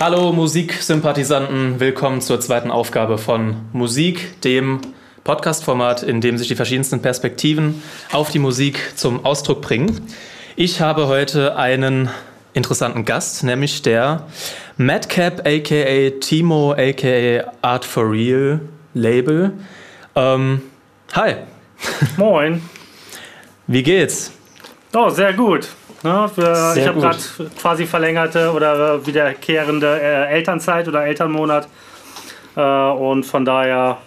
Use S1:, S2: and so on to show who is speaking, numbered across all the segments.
S1: Hallo Musiksympathisanten, willkommen zur zweiten Aufgabe von Musik, dem Podcast-Format, in dem sich die verschiedensten Perspektiven auf die Musik zum Ausdruck bringen. Ich habe heute einen interessanten Gast, nämlich der Madcap aka Timo aka Art for Real Label. Ähm, hi.
S2: Moin.
S1: Wie geht's?
S2: Oh, sehr gut. Ja, für, ich habe gerade quasi verlängerte oder wiederkehrende äh, Elternzeit oder Elternmonat. Äh, und von daher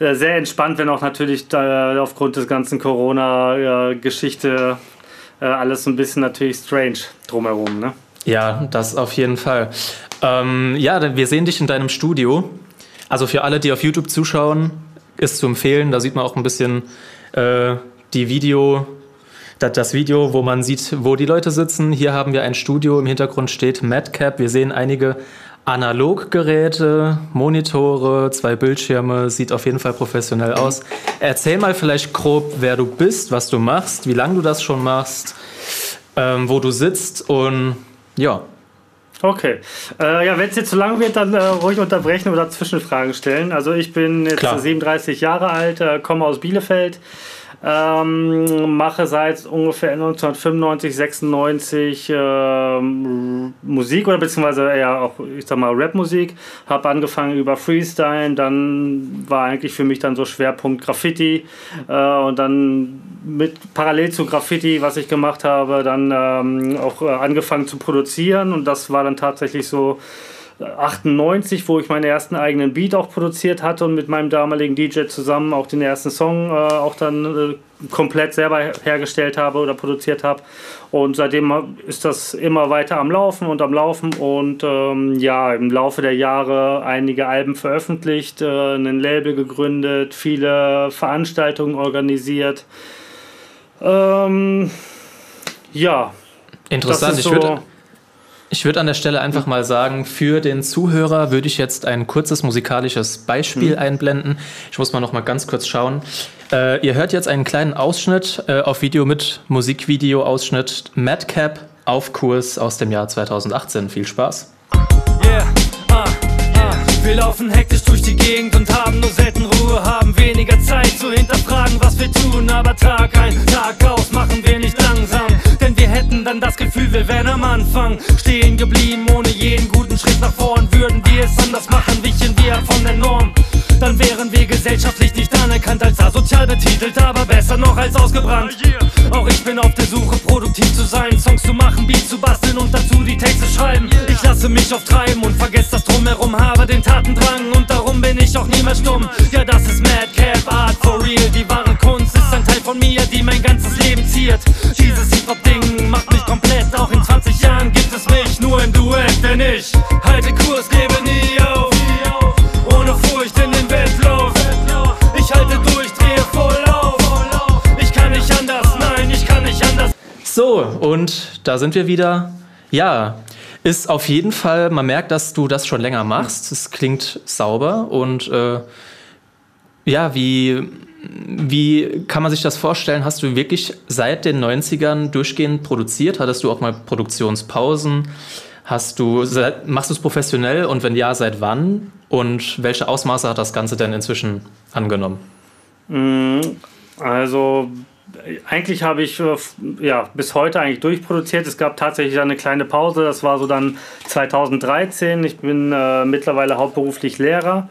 S2: äh, sehr entspannt, wenn auch natürlich da, aufgrund des ganzen Corona-Geschichte äh, alles ein bisschen natürlich strange drumherum. Ne?
S1: Ja, das auf jeden Fall. Ähm, ja, wir sehen dich in deinem Studio. Also für alle, die auf YouTube zuschauen, ist zu empfehlen. Da sieht man auch ein bisschen äh, die Video, das Video, wo man sieht, wo die Leute sitzen. Hier haben wir ein Studio, im Hintergrund steht Madcap. Wir sehen einige Analoggeräte, Monitore, zwei Bildschirme, sieht auf jeden Fall professionell aus. Erzähl mal vielleicht grob, wer du bist, was du machst, wie lange du das schon machst, ähm, wo du sitzt und ja.
S2: Okay. Äh, ja, wenn es jetzt zu lang wird, dann äh, ruhig unterbrechen oder Zwischenfragen stellen. Also ich bin jetzt Klar. 37 Jahre alt, äh, komme aus Bielefeld. Ähm, mache seit ungefähr 1995, 96 ähm, Musik oder beziehungsweise ja auch, ich sag mal, Rapmusik. Habe angefangen über Freestyle, dann war eigentlich für mich dann so Schwerpunkt Graffiti äh, und dann mit parallel zu Graffiti, was ich gemacht habe, dann ähm, auch äh, angefangen zu produzieren und das war dann tatsächlich so 98, wo ich meinen ersten eigenen Beat auch produziert hatte und mit meinem damaligen DJ zusammen auch den ersten Song äh, auch dann äh, komplett selber hergestellt habe oder produziert habe. Und seitdem ist das immer weiter am Laufen und am Laufen und ähm, ja, im Laufe der Jahre einige Alben veröffentlicht, äh, ein Label gegründet, viele Veranstaltungen organisiert. Ähm, ja.
S1: Interessant. So ich würde ich würde an der Stelle einfach mal sagen, für den Zuhörer würde ich jetzt ein kurzes musikalisches Beispiel mhm. einblenden. Ich muss mal noch mal ganz kurz schauen. Äh, ihr hört jetzt einen kleinen Ausschnitt äh, auf Video mit Musikvideo-Ausschnitt Madcap auf Kurs aus dem Jahr 2018. Viel Spaß. Yeah, ah, ah. Wir laufen hektisch durch die Gegend und haben nur selten Ruhe, haben weniger Zeit zu hinterfragen, was wir tun. Aber Tag ein, Tag aus machen wir nicht langsam hätten dann das Gefühl, wir wären am Anfang stehen geblieben, ohne jeden guten Schritt nach vorn. Würden wir es anders machen, wichen wir von der Norm. Dann wären wir gesellschaftlich nicht anerkannt als asozial betitelt, aber besser noch als ausgebrannt. Auch ich bin auf der Suche, produktiv zu sein, Songs zu machen, Beats zu basteln und dazu die Texte schreiben. Ich lasse mich oft treiben und vergesse das Drumherum, habe den Tatendrang und darum bin ich auch niemals stumm. Ja, das ist Madcap, Art for Real, die wahre Kunst ist ein Teil von mir, die mein ganzes Leben ziert. Dieses Hip-Hop-Ding macht mich komplett. Auch in 20 Jahren gibt es mich nur im Duett, denn ich halte Kurs, gebe nie auf. Ohne Furcht in den Wettlauf. Ich halte durch, drehe voll auf. Ich kann nicht anders, nein, ich kann nicht anders. So, und da sind wir wieder. Ja, ist auf jeden Fall, man merkt, dass du das schon länger machst. Es klingt sauber und äh, ja, wie wie kann man sich das vorstellen? Hast du wirklich seit den 90ern durchgehend produziert? Hattest du auch mal Produktionspausen? Hast du, machst du es professionell und wenn ja, seit wann? Und welche Ausmaße hat das Ganze denn inzwischen angenommen?
S2: Mm, also eigentlich habe ich äh, ja, bis heute eigentlich durchproduziert. Es gab tatsächlich eine kleine Pause, das war so dann 2013. Ich bin äh, mittlerweile hauptberuflich Lehrer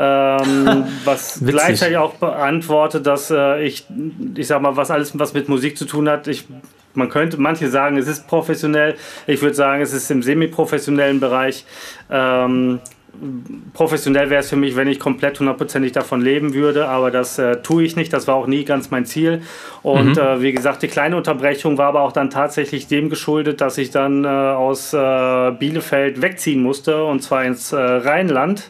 S2: ähm, was gleichzeitig auch beantwortet, dass äh, ich, ich sag mal, was alles was mit Musik zu tun hat, ich man könnte, manche sagen, es ist professionell. Ich würde sagen, es ist im semi-professionellen Bereich. Ähm, professionell wäre es für mich, wenn ich komplett hundertprozentig davon leben würde, aber das äh, tue ich nicht. Das war auch nie ganz mein Ziel. Und mhm. äh, wie gesagt, die kleine Unterbrechung war aber auch dann tatsächlich dem geschuldet, dass ich dann äh, aus äh, Bielefeld wegziehen musste und zwar ins äh, Rheinland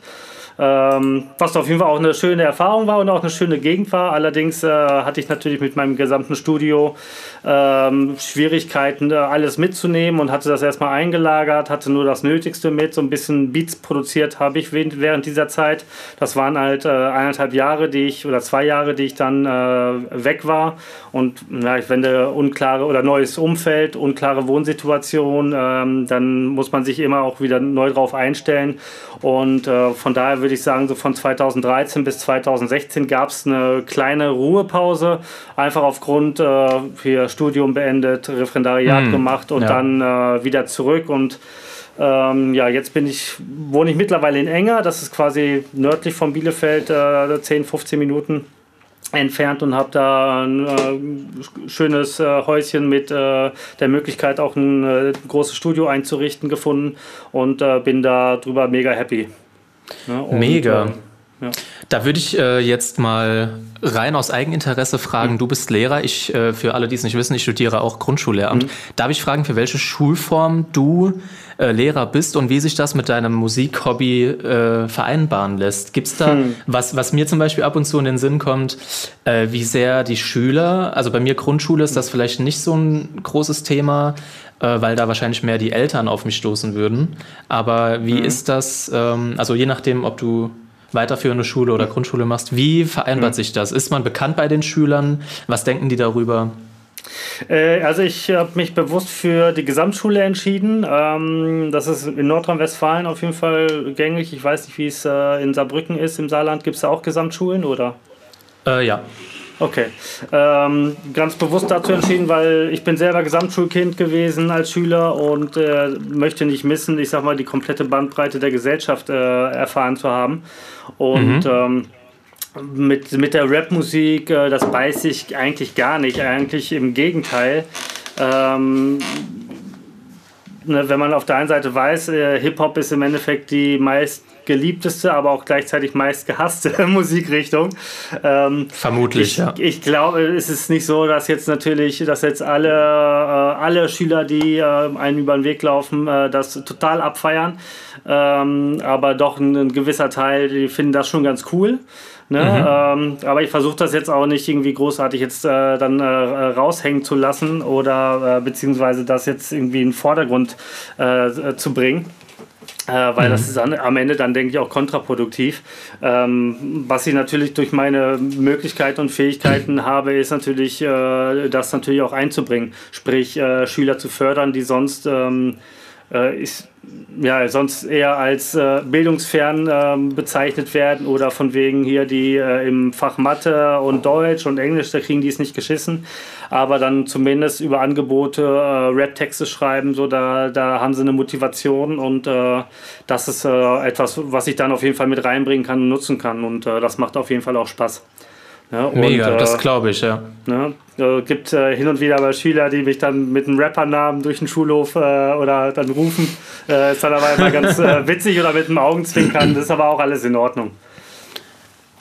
S2: Ähm, was auf jeden Fall auch eine schöne Erfahrung war und auch eine schöne Gegend war. Allerdings äh, hatte ich natürlich mit meinem gesamten Studio ähm, Schwierigkeiten, äh, alles mitzunehmen und hatte das erstmal eingelagert, hatte nur das Nötigste mit. So ein bisschen Beats produziert habe ich während dieser Zeit. Das waren halt äh, eineinhalb Jahre, die ich oder zwei Jahre, die ich dann äh, weg war. Und ja, wenn der unklare oder neues Umfeld, unklare Wohnsituation, ähm, dann muss man sich immer auch wieder neu drauf einstellen. Und äh, von daher würde ich sagen, so von 2013 bis 2016 gab es eine kleine Ruhepause, einfach aufgrund äh, hier Studium beendet, Referendariat hm, gemacht und ja. dann äh, wieder zurück und ähm, ja, jetzt bin ich, wohne ich mittlerweile in Enger, das ist quasi nördlich von Bielefeld, äh, 10, 15 Minuten entfernt und habe da ein äh, schönes äh, Häuschen mit äh, der Möglichkeit auch ein äh, großes Studio einzurichten gefunden und äh, bin da drüber mega happy.
S1: Ja, und, mega. Ähm, ja. Da würde ich äh, jetzt mal rein aus Eigeninteresse fragen. Mhm. Du bist Lehrer. Ich, äh, für alle, die es nicht wissen, ich studiere auch Grundschullehramt. Mhm. Darf ich fragen, für welche Schulform du äh, Lehrer bist und wie sich das mit deinem Musikhobby äh, vereinbaren lässt? Gibt es da, mhm. was, was mir zum Beispiel ab und zu in den Sinn kommt, äh, wie sehr die Schüler, also bei mir Grundschule ist das vielleicht nicht so ein großes Thema, äh, weil da wahrscheinlich mehr die Eltern auf mich stoßen würden. Aber wie mhm. ist das, ähm, also je nachdem, ob du weiterführende Schule oder Grundschule machst. Wie vereinbart mhm. sich das? Ist man bekannt bei den Schülern? Was denken die darüber?
S2: Äh, also ich habe mich bewusst für die Gesamtschule entschieden. Ähm, das ist in Nordrhein-Westfalen auf jeden Fall gängig. Ich weiß nicht, wie es äh, in Saarbrücken ist. Im Saarland gibt es da auch Gesamtschulen, oder?
S1: Äh, ja.
S2: Okay. Ähm, ganz bewusst dazu entschieden, weil ich bin selber Gesamtschulkind gewesen als Schüler und äh, möchte nicht missen, ich sag mal, die komplette Bandbreite der Gesellschaft äh, erfahren zu haben. Und mhm. ähm, mit, mit der Rapmusik, äh, das beiße ich eigentlich gar nicht. Eigentlich im Gegenteil. Ähm, ne, wenn man auf der einen Seite weiß, äh, Hip-Hop ist im Endeffekt die meist geliebteste, aber auch gleichzeitig meist gehasste Musikrichtung.
S1: Ähm, Vermutlich,
S2: ich,
S1: ja.
S2: Ich glaube, es ist nicht so, dass jetzt natürlich, dass jetzt alle, äh, alle Schüler, die äh, einen über den Weg laufen, äh, das total abfeiern. Ähm, aber doch ein, ein, gewisser Teil, die finden das schon ganz cool. Ne? Mhm. Ähm, aber ich versuche das jetzt auch nicht irgendwie großartig jetzt äh, dann äh, raushängen zu lassen oder äh, beziehungsweise das jetzt irgendwie in den Vordergrund äh, zu bringen. Äh, weil mhm. das ist an, am Ende dann, denke ich, auch kontraproduktiv. Ähm, was ich natürlich durch meine Möglichkeiten und Fähigkeiten habe, ist natürlich, äh, das natürlich auch einzubringen. Sprich, äh, Schüler zu fördern, die sonst ähm, äh, ist, ja, sonst eher als äh, bildungsfern äh, bezeichnet werden oder von wegen hier die äh, im Fach Mathe und Deutsch und Englisch, da kriegen die es nicht geschissen, aber dann zumindest über Angebote äh, Rap-Texte schreiben, so da, da haben sie eine Motivation und äh, das ist etwas, was ich dann auf jeden Fall mit reinbringen kann und nutzen kann und das macht auf jeden Fall auch Spaß.
S1: Ja, und, Mega, das glaube ich, ja.
S2: Ne, äh, gibt äh, hin und wieder aber Schüler, die mich dann mit einem Rappernamen durch den Schulhof äh, oder dann rufen. Äh, ist dann aber immer ganz äh, witzig oder mit einem Augenzwinkern. Das ist aber auch alles in Ordnung.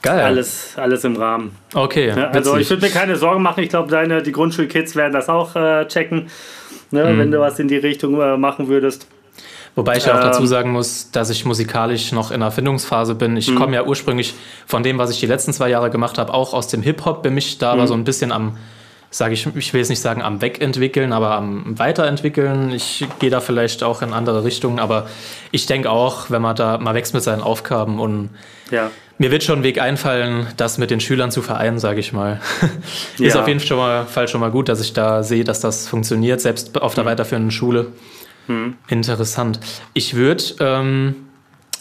S2: Geil. Alles, alles im Rahmen.
S1: Okay. Ja,
S2: also witzig. ich würde mir keine Sorgen machen. Ich glaube, deine die Grundschulkids werden das auch äh, checken, ne, mhm. wenn du was in die Richtung machen würdest.
S1: Wobei ich ja auch dazu ähm. sagen muss, dass ich musikalisch noch in der Erfindungsphase bin. Ich mhm. komme ja ursprünglich von dem, was ich die letzten zwei Jahre gemacht habe, auch aus dem Hip-Hop, bin mich da aber mhm. so ein bisschen am, sage ich, ich will jetzt nicht sagen am Wegentwickeln, aber am Weiterentwickeln. Ich gehe da vielleicht auch in andere Richtungen, aber ich denke auch, wenn man da mal wächst mit seinen Aufgaben und ja. mir wird schon ein Weg einfallen, das mit den Schülern zu vereinen, sage ich mal. Ist ja. auf jeden Fall schon mal gut, dass ich da sehe, dass das funktioniert, selbst auf der mhm. weiterführenden Schule. Hm. Interessant. Ich würde, ähm,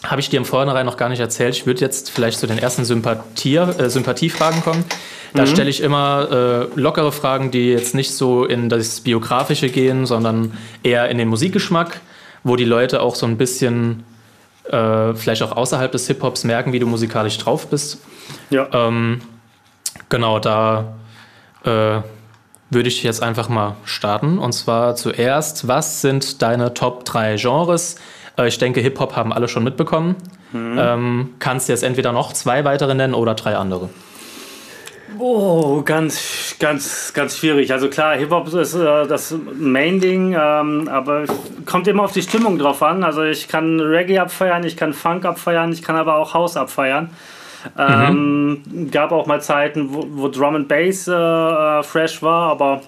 S1: habe ich dir im Vornherein noch gar nicht erzählt, ich würde jetzt vielleicht zu den ersten Sympathie, äh, Sympathiefragen kommen. Da mhm. stelle ich immer äh, lockere Fragen, die jetzt nicht so in das Biografische gehen, sondern eher in den Musikgeschmack, wo die Leute auch so ein bisschen äh, vielleicht auch außerhalb des Hip-Hops merken, wie du musikalisch drauf bist. Ja. Ähm, genau, da äh, würde ich jetzt einfach mal starten. Und zwar zuerst, was sind deine Top 3 Genres? Äh, ich denke, Hip-Hop haben alle schon mitbekommen. Ähm, kannst du jetzt entweder noch zwei weitere nennen oder drei andere?
S2: Oh, ganz, ganz, ganz schwierig. Also klar, Hip-Hop ist äh, das Main-Ding, ähm, aber kommt immer auf die Stimmung drauf an. Also ich kann Reggae abfeiern, ich kann Funk abfeiern, ich kann aber auch House abfeiern. Ähm, mhm. Gab auch mal Zeiten, wo, wo Drum and Bass äh, äh fresh war, aber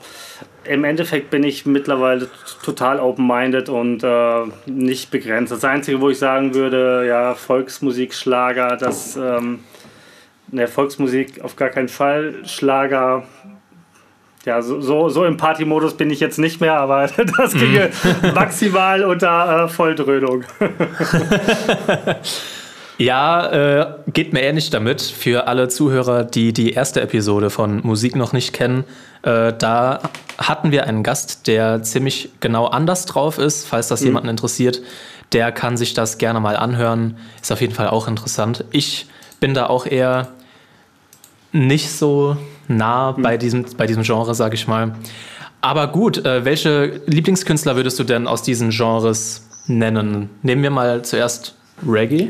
S2: im Endeffekt bin ich mittlerweile total open-minded und äh, nicht begrenzt. Das Einzige, wo ich sagen würde, ja, Volksmusik, Schlager, das, ähm, ne, Volksmusik auf gar keinen Fall, Schlager, ja, so, so, so im Party-Modus bin ich jetzt nicht mehr, aber das ginge mm. maximal unter äh, Volldröhnung.
S1: Ja, äh, geht mir ähnlich damit. Für alle Zuhörer, die die erste Episode von Musik noch nicht kennen, äh, da hatten wir einen Gast, der ziemlich genau anders drauf ist. Falls das mhm. jemanden interessiert, der kann sich das gerne mal anhören. Ist auf jeden Fall auch interessant. Ich bin da auch eher nicht so nah mhm. bei, diesem, bei diesem Genre, sage ich mal. Aber gut, äh, welche Lieblingskünstler würdest du denn aus diesen Genres nennen? Nehmen wir mal zuerst Reggae.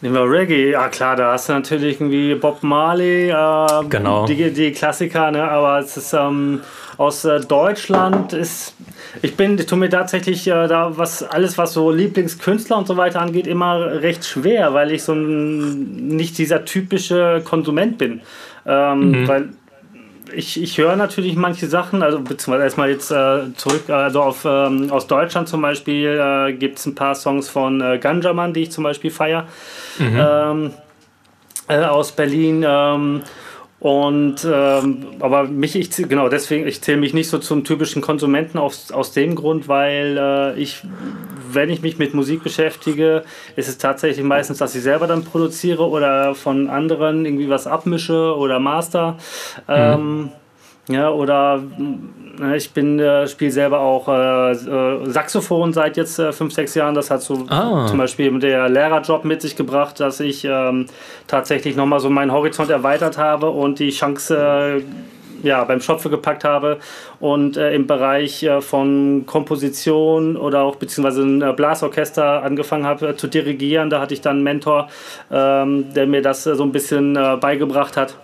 S2: Nehmen wir Reggae, ja klar, da hast du natürlich irgendwie Bob Marley, äh,
S1: genau.
S2: die, die Klassiker, ne? aber es ist ähm, aus äh, Deutschland ist, ich bin, ich tue mir tatsächlich äh, da was, alles was so Lieblingskünstler und so weiter angeht, immer recht schwer, weil ich so ein, nicht dieser typische Konsument bin. Ähm, mhm. Weil ich, ich höre natürlich manche Sachen, also beziehungsweise erstmal jetzt äh, zurück, also auf, ähm, aus Deutschland zum Beispiel äh, gibt es ein paar Songs von äh, Ganjaman, die ich zum Beispiel feiere, mhm. ähm, äh, aus Berlin. Ähm, und ähm, aber mich, ich genau, deswegen, ich zähle mich nicht so zum typischen Konsumenten aus, aus dem Grund, weil äh, ich, wenn ich mich mit Musik beschäftige, ist es tatsächlich meistens, dass ich selber dann produziere oder von anderen irgendwie was abmische oder master. Mhm. Ähm, ja, oder ne, ich bin äh, spiele selber auch äh, äh, Saxophon seit jetzt äh, fünf, sechs Jahren. Das hat so ah. zum Beispiel der Lehrerjob mit sich gebracht, dass ich ähm, tatsächlich nochmal so meinen Horizont erweitert habe und die Chance äh, ja, beim Schopfe gepackt habe und äh, im Bereich äh, von Komposition oder auch beziehungsweise ein äh, Blasorchester angefangen habe äh, zu dirigieren. Da hatte ich dann einen Mentor, ähm, der mir das so ein bisschen beigebracht hat.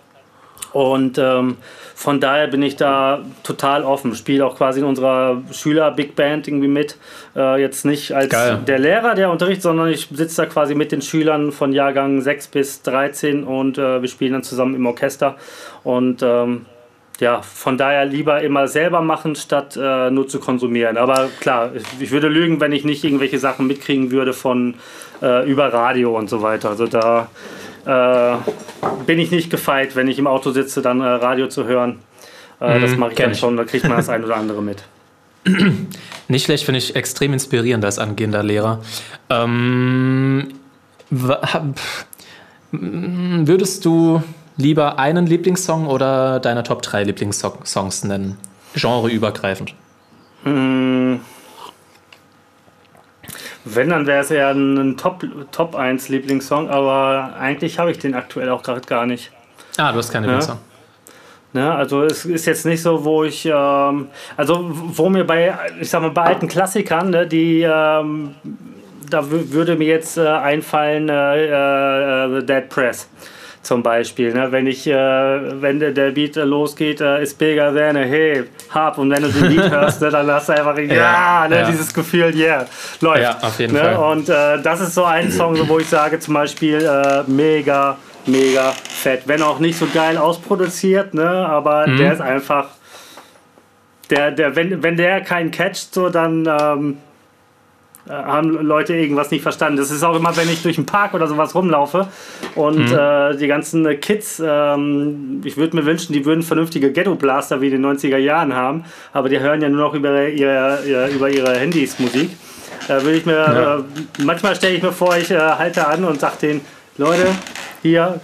S2: Und ähm, von daher bin ich da total offen. Spiele auch quasi in unserer Schüler-Big Band irgendwie mit. Äh, jetzt nicht als Geil. der Lehrer, der unterrichtet, sondern ich sitze da quasi mit den Schülern von Jahrgang 6 bis 13 und äh, wir spielen dann zusammen im Orchester. Und ähm, ja, von daher lieber immer selber machen, statt äh, nur zu konsumieren. Aber klar, ich würde lügen, wenn ich nicht irgendwelche Sachen mitkriegen würde von äh, über Radio und so weiter. Also da äh, bin ich nicht gefeit, wenn ich im Auto sitze, dann äh, Radio zu hören. Äh, mhm, das mache ich dann ich. schon, da kriegt man das ein oder andere mit.
S1: Nicht schlecht, finde ich extrem inspirierend als angehender Lehrer. Ähm, würdest du lieber einen Lieblingssong oder deine Top 3 Lieblingssongs nennen? Genreübergreifend.
S2: Mmh. Wenn, dann wäre es eher ein Top, Top 1 Lieblingssong, aber eigentlich habe ich den aktuell auch gerade gar nicht.
S1: Ah, du hast keinen Lieblingssong.
S2: Ne, also es ist jetzt nicht so, wo ich, ähm, also wo mir bei, ich sag mal, bei alten Klassikern, ne, die, ähm, da würde mir jetzt äh, einfallen äh, äh, The Dead Press zum Beispiel. Ne? Wenn ich, äh, wenn der, der Beat losgeht, äh, ist bigger than a hey, hab und wenn du den Beat hörst, ne, dann hast du einfach ja, ja, ne, ja. dieses Gefühl, yeah, läuft. Ja,
S1: auf jeden ne? Fall.
S2: Und äh, das ist so ein Song, wo ich sage zum Beispiel äh, mega, mega fett. Wenn auch nicht so geil ausproduziert, ne, aber mhm. der ist einfach, der, der, wenn, wenn der keinen catcht, so dann ähm, äh, haben Leute irgendwas nicht verstanden. Das ist auch immer, wenn ich durch den Park oder sowas rumlaufe und mhm. äh, die ganzen Kids, ähm, ich würde mir wünschen, die würden vernünftige Ghetto-Blaster wie in den 90er Jahren haben, aber die hören ja nur noch über ihre, über ihre Handys Musik. Da würde ich mir, ja. äh, manchmal stelle ich mir vor, ich äh, halte an und sage denen, Leute, hier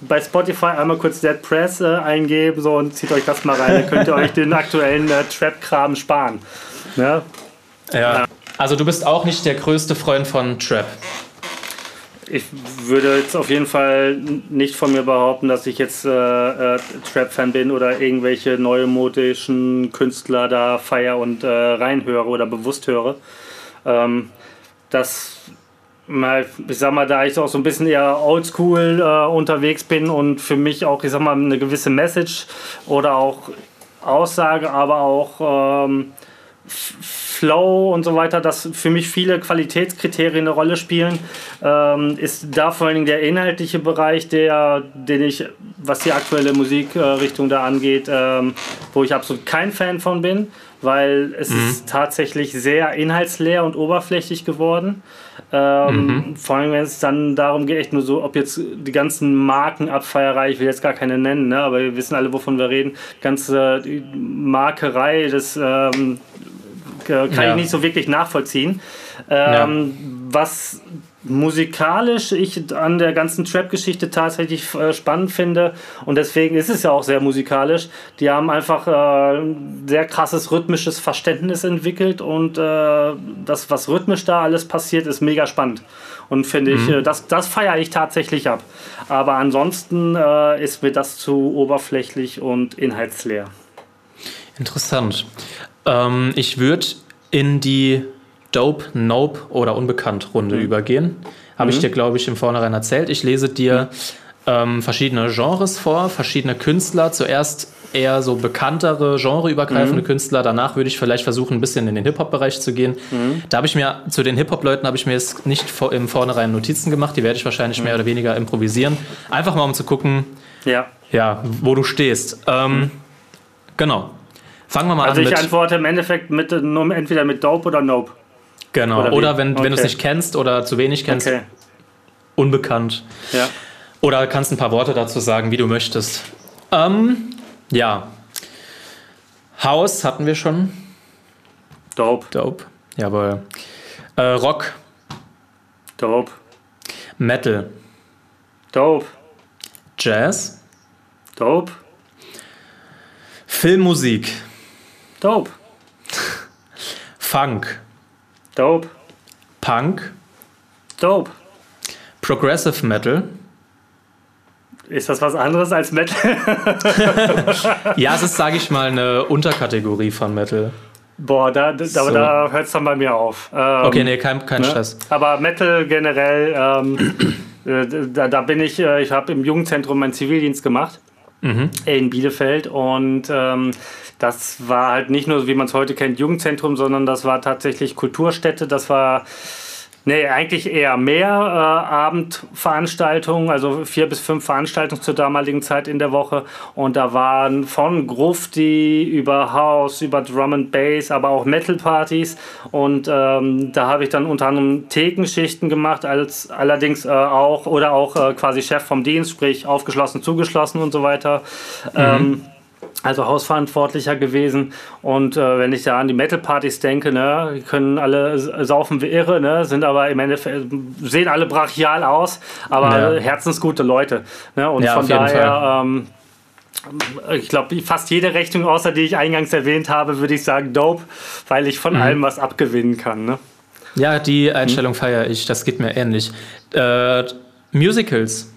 S2: bei Spotify einmal kurz Dead Press äh, eingeben so, und zieht euch das mal rein, dann könnt ihr euch den aktuellen äh, Trap-Kram sparen.
S1: Ne? Ja. ja. Also du bist auch nicht der größte Freund von Trap.
S2: Ich würde jetzt auf jeden Fall nicht von mir behaupten, dass ich jetzt äh, äh, Trap-Fan bin oder irgendwelche neumodischen Künstler da feier und äh, reinhöre oder bewusst höre. Ähm, das ich sag mal, da ich auch so ein bisschen eher oldschool äh, unterwegs bin und für mich auch, ich sag mal, eine gewisse Message oder auch Aussage, aber auch ähm, Flow und so weiter, dass für mich viele Qualitätskriterien eine Rolle spielen, ähm, ist da vor allen Dingen der inhaltliche Bereich, der, den ich, was die aktuelle Musikrichtung da angeht, ähm, wo ich absolut kein Fan von bin, weil es mhm. ist tatsächlich sehr inhaltsleer und oberflächlich geworden. Ähm, mhm. Vor allem, wenn es dann darum geht, echt nur so, ob jetzt die ganzen Markenabfeierei, ich will jetzt gar keine nennen, ne, aber wir wissen alle, wovon wir reden, ganze Markerei des ähm, kann ja. ich nicht so wirklich nachvollziehen. Ähm, ja. Was musikalisch ich an der ganzen Trap-Geschichte tatsächlich äh, spannend finde und deswegen ist es ja auch sehr musikalisch. Die haben einfach äh, ein sehr krasses rhythmisches Verständnis entwickelt und äh, das, was rhythmisch da alles passiert, ist mega spannend. Und finde ich, mhm. Äh, das, das feiere ich tatsächlich ab. Aber ansonsten äh, ist mir das zu oberflächlich und inhaltsleer.
S1: Interessant. Ähm, ich würde in die Dope, Nope oder Unbekannt-Runde mhm. übergehen. Habe mhm. ich dir, glaube ich, im Vornherein erzählt. Ich lese dir ähm, verschiedene Genres vor, verschiedene Künstler. Zuerst eher so bekanntere, genreübergreifende mhm. Künstler. Danach würde ich vielleicht versuchen, ein bisschen in den Hip-Hop-Bereich zu gehen. Mhm. Da habe ich mir, zu den Hip-Hop-Leuten habe ich mir jetzt nicht im Vornherein Notizen gemacht. Die werde ich wahrscheinlich mhm. mehr oder weniger improvisieren. Einfach mal, um zu gucken, ja. Ja, wo du stehst. Ähm, mhm. genau. Fangen wir mal
S2: also an. Also ich antworte im Endeffekt mit, entweder mit Dope oder Nope.
S1: Genau. Oder, oder wenn, okay. wenn du es nicht kennst oder zu wenig kennst, okay. unbekannt. Ja. Oder kannst ein paar Worte dazu sagen, wie du möchtest. Ähm, ja. House hatten wir schon.
S2: Dope.
S1: Dope. Jawohl. Äh, Rock.
S2: Dope.
S1: Metal.
S2: Dope.
S1: Jazz.
S2: Dope.
S1: Filmmusik.
S2: Dope.
S1: Funk.
S2: Dope.
S1: Punk.
S2: Dope.
S1: Progressive Metal.
S2: Ist das was anderes als Metal?
S1: ja, es ist, sage ich mal, eine Unterkategorie von Metal.
S2: Boah, da, da, so. da hört es dann bei mir auf.
S1: Ähm, okay, nee, kein, kein ne? Stress.
S2: Aber Metal generell, ähm, äh, da, da bin ich, äh, ich habe im Jugendzentrum meinen Zivildienst gemacht mhm. in Bielefeld. Und ähm, das war halt nicht nur, wie man es heute kennt, Jugendzentrum, sondern das war tatsächlich Kulturstätte. Das war Nee, eigentlich eher mehr äh, Abendveranstaltungen, also vier bis fünf Veranstaltungen zur damaligen Zeit in der Woche. Und da waren von Grufti über House, über Drum and Bass, aber auch Metal-Partys. Und ähm, da habe ich dann unter anderem Thekenschichten gemacht, als allerdings äh, auch oder auch äh, quasi Chef vom Dienst, sprich aufgeschlossen, zugeschlossen und so weiter. Mhm. Ähm, also Hausverantwortlicher gewesen. Und äh, wenn ich da an die Metal-Partys denke, ne, die können alle saufen wie irre, ne, sind aber im Endeffekt, sehen alle brachial aus, aber ja. herzensgute Leute. Ne, und ja, von daher, ähm, ich glaube, fast jede Rechnung, außer die ich eingangs erwähnt habe, würde ich sagen Dope, weil ich von mhm. allem was abgewinnen kann. Ne?
S1: Ja, die Einstellung mhm. feiere ich, das geht mir ähnlich. Äh, Musicals.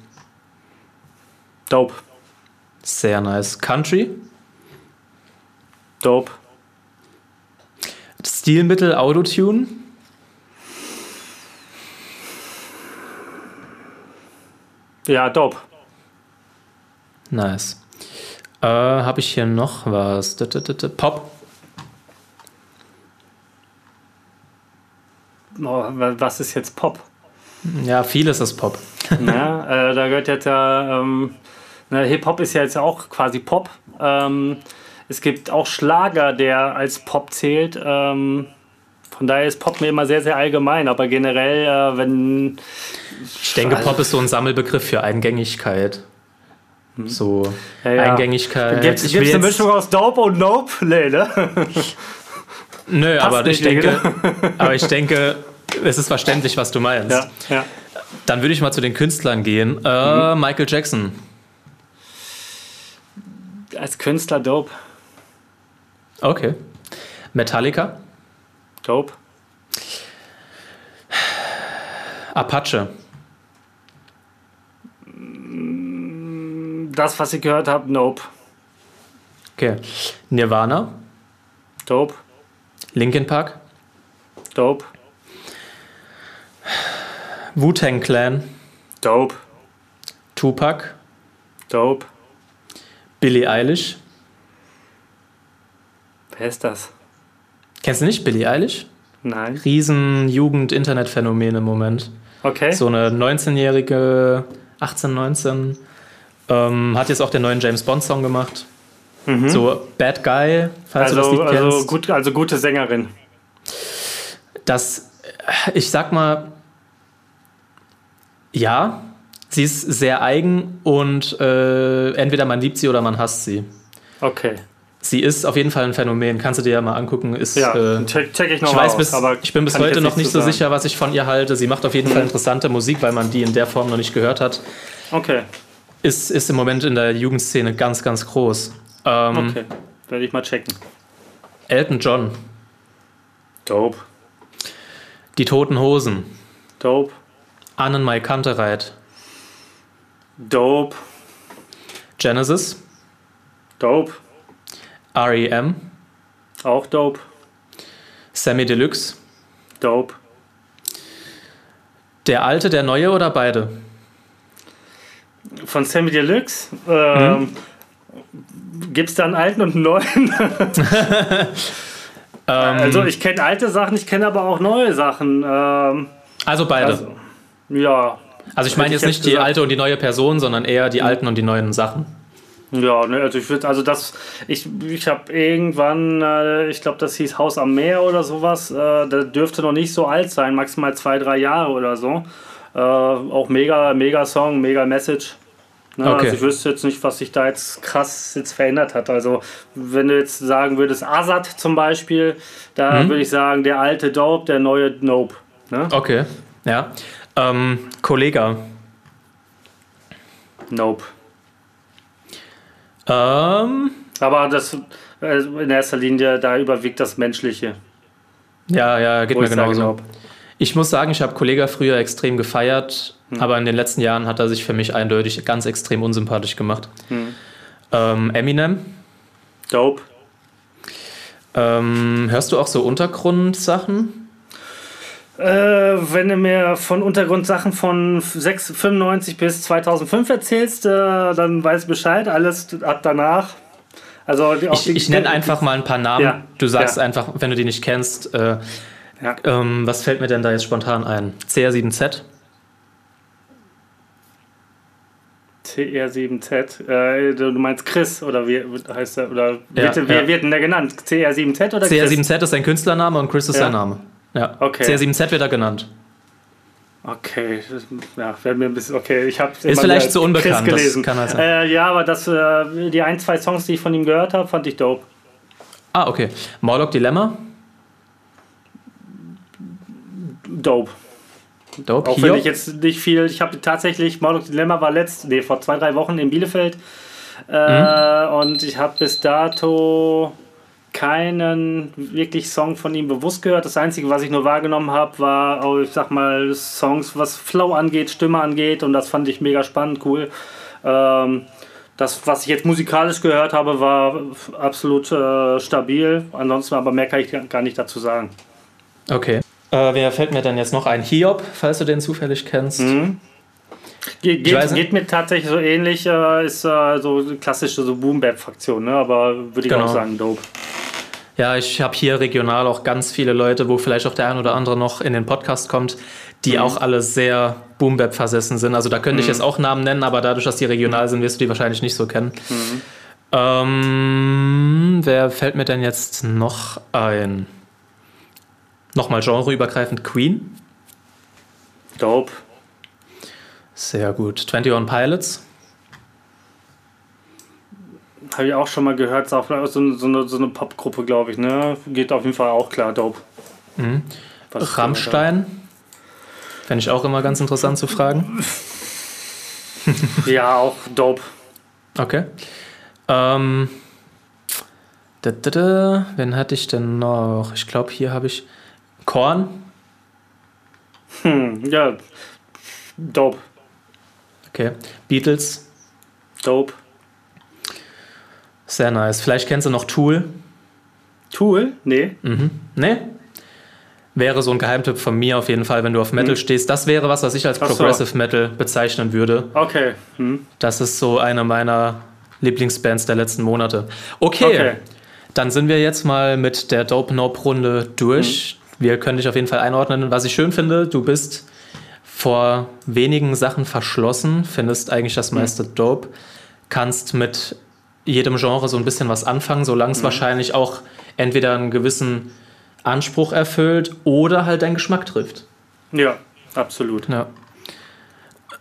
S2: Dope.
S1: Sehr nice. Country?
S2: Dope.
S1: Stilmittel Autotune?
S2: Ja, dope.
S1: Nice. Äh, Habe ich hier noch was? Pop?
S2: Oh, was ist jetzt Pop?
S1: Ja, vieles ist Pop.
S2: ja, äh, da gehört jetzt ja ähm, Ne, Hip-Hop ist ja jetzt auch quasi Pop. Ähm, es gibt auch Schlager, der als Pop zählt. Ähm, von daher ist Pop mir immer sehr, sehr allgemein, aber generell, äh, wenn.
S1: Ich denke, Pop ist so ein Sammelbegriff für Eingängigkeit. Hm. So ja, ja. Eingängigkeit.
S2: Gibt es eine Mischung aus Dope und Nope? Nee, ne?
S1: Nö, aber ich, denke, aber ich denke, es ist verständlich, was du meinst. Ja, ja. Dann würde ich mal zu den Künstlern gehen. Äh, mhm. Michael Jackson
S2: als Künstler dope.
S1: Okay. Metallica?
S2: Dope.
S1: Apache?
S2: Das, was ich gehört habe, nope.
S1: Okay. Nirvana?
S2: Dope.
S1: Linkin Park?
S2: Dope.
S1: Wu-Tang Clan.
S2: Dope.
S1: Tupac.
S2: Dope.
S1: Billie Eilish.
S2: Wer ist das?
S1: Kennst du nicht Billie Eilish?
S2: Nein.
S1: Riesen Jugend-Internet-Phänomen im Moment.
S2: Okay.
S1: So eine 19-jährige, 18, 19, ähm, hat jetzt auch den neuen James Bond-Song gemacht. Mhm. So Bad Guy, falls
S2: also,
S1: du das Lied
S2: also
S1: kennst.
S2: Gut, also gute Sängerin.
S1: Das, ich sag mal, ja, sie ist sehr eigen und äh, entweder man liebt sie oder man hasst sie.
S2: Okay.
S1: Sie ist auf jeden Fall ein Phänomen. Kannst du dir ja mal angucken. Ist,
S2: ja,
S1: äh,
S2: check, check ich noch
S1: ich, weiß
S2: aus,
S1: bis,
S2: aber
S1: ich bin bis heute noch nicht so
S2: sagen.
S1: sicher, was ich von ihr halte. Sie macht auf jeden Fall interessante Musik, weil man die in der Form noch nicht gehört hat.
S2: Okay,
S1: Ist, ist im Moment in der Jugendszene ganz, ganz groß. Ähm,
S2: okay. Werde ich mal checken.
S1: Elton John,
S2: Dope.
S1: Die Toten Hosen,
S2: Dope.
S1: Annenmai Kantereit,
S2: Dope.
S1: Genesis,
S2: Dope.
S1: REM,
S2: Auch dope.
S1: Sammy Deluxe,
S2: Dope.
S1: der alte, der neue oder beide?
S2: Von Sammy Deluxe. Ähm, Gibt es da einen alten und einen neuen?
S1: Ähm,
S2: also ich kenne alte Sachen, ich kenne aber auch neue Sachen. Ähm,
S1: also beide.
S2: also, ja.
S1: Also ich meine jetzt
S2: ich
S1: nicht
S2: jetzt
S1: die
S2: gesagt.
S1: alte und die neue Person, sondern eher die alten und die neuen Sachen.
S2: Ja, ne, also ich würde, also das, ich, ich habe irgendwann, äh, ich glaube, das hieß Haus am Meer oder sowas, äh, der dürfte noch nicht so alt sein, maximal zwei, drei Jahre oder so. Äh, auch mega, mega Song, mega Message. Ne,
S1: Okay.
S2: Also ich wüsste jetzt nicht, was sich da jetzt krass jetzt verändert hat. Also wenn du jetzt sagen würdest, Azad zum Beispiel, da
S1: Mhm.
S2: würde ich sagen, der alte Dope, der neue Nope. Ne?
S1: Okay, ja. Ähm, Kollega.
S2: Nope.
S1: Ähm,
S2: Aber das äh, in erster Linie, da überwiegt das Menschliche.
S1: ja, ja, geht
S2: wo
S1: mir genauso. Ich muss sagen, ich habe Kollega früher extrem gefeiert,
S2: Hm.
S1: aber in den letzten Jahren hat er sich für mich eindeutig ganz extrem unsympathisch gemacht.
S2: Hm.
S1: Ähm, Eminem.
S2: Dope.
S1: Ähm, hörst du auch so Untergrundsachen?
S2: Äh, wenn du mir von Untergrundsachen von 6, 95 bis 2005 erzählst, äh, dann weiß ich Bescheid. Alles ab danach. Also
S1: Ich, ich nenne einfach mal ein paar Namen.
S2: Ja,
S1: Du sagst
S2: ja.
S1: einfach, wenn du die nicht kennst, äh,
S2: Ja.
S1: ähm, was fällt mir denn da jetzt spontan ein? CR7Z?
S2: CR7Z. Äh, du meinst Chris oder wie heißt er? Oder
S1: Ja,
S2: bitte, wer
S1: ja.
S2: wird denn der genannt? CR7Z oder Chris?
S1: CR7Z ist sein Künstlername und Chris ist sein Name. Ja.
S2: Okay.
S1: CR7Z wird er genannt.
S2: Okay, das- ja, wäre mir ein bisschen. Okay, ich habe
S1: Ist vielleicht zu unbekannt, das
S2: gelesen.
S1: kann halt sein.
S2: Äh, ja, aber das, äh, die ein, zwei Songs, die ich von ihm gehört habe, fand ich dope.
S1: Ah, okay. Morlock Dilemma?
S2: Dope.
S1: Dope.
S2: Auch wenn ich jetzt nicht viel, ich habe tatsächlich, Mordok Dilemma war letzt, nee, vor zwei, drei Wochen in Bielefeld äh, und ich habe bis dato keinen wirklich Song von ihm bewusst gehört. Das Einzige, was ich nur wahrgenommen habe, war, oh, ich sag mal, Songs, was Flow angeht, Stimme angeht und das fand ich mega spannend, cool. Ähm, das, was ich jetzt musikalisch gehört habe, war absolut äh, stabil. Ansonsten aber mehr kann ich gar nicht dazu sagen.
S1: Okay. Äh, wer fällt mir denn jetzt noch ein? Hiob, falls du den zufällig kennst.
S2: Mhm. Ge geht, geht mir tatsächlich so ähnlich, äh, ist äh, so klassische so Boom-Bap-Fraktion, ne? aber würde ich
S1: Genau.
S2: auch sagen, dope.
S1: Ja, ich habe hier regional auch ganz viele Leute, wo vielleicht auch der ein oder andere noch in den Podcast kommt, die auch alle sehr Boom-Bap versessen sind. Also da könnte ich jetzt auch Namen nennen, aber dadurch, dass die regional sind, wirst du die wahrscheinlich nicht so kennen. Ähm, wer fällt mir denn jetzt noch ein? Nochmal genreübergreifend Queen.
S2: Dope.
S1: Sehr gut. 21 Pilots.
S2: Habe ich auch schon mal gehört, ist auch so, eine- so eine, so eine Popgruppe, glaube ich, ne? Geht auf jeden Fall auch klar, dope.
S1: Mhm. Rammstein. Fände ich auch immer ganz interessant zu fragen.
S2: Ja, auch dope.
S1: Okay. Ähm, da, da, da, wen hatte ich denn noch? Ich glaube, hier habe ich Korn.
S2: Hm, ja, dope.
S1: Okay. Beatles.
S2: Dope.
S1: Sehr nice. Vielleicht kennst du noch Tool.
S2: Tool? Nee.
S1: Mhm. Nee? wäre so ein Geheimtipp von mir auf jeden Fall, wenn du auf Metal hm. stehst. Das wäre was, was ich als Progressive so. Metal bezeichnen würde.
S2: Okay. Hm.
S1: Das ist so eine meiner Lieblingsbands der letzten Monate. Okay. okay. Dann sind wir jetzt mal mit der Dope Nope Runde durch. Hm. Wir können dich auf jeden Fall einordnen. Was ich schön finde, du bist vor wenigen Sachen verschlossen, findest eigentlich das hm. meiste Dope, kannst mit jedem Genre so ein bisschen was anfangen, solange es hm. wahrscheinlich auch entweder einen gewissen Anspruch erfüllt oder halt deinen Geschmack trifft.
S2: Ja, absolut.
S1: Ja.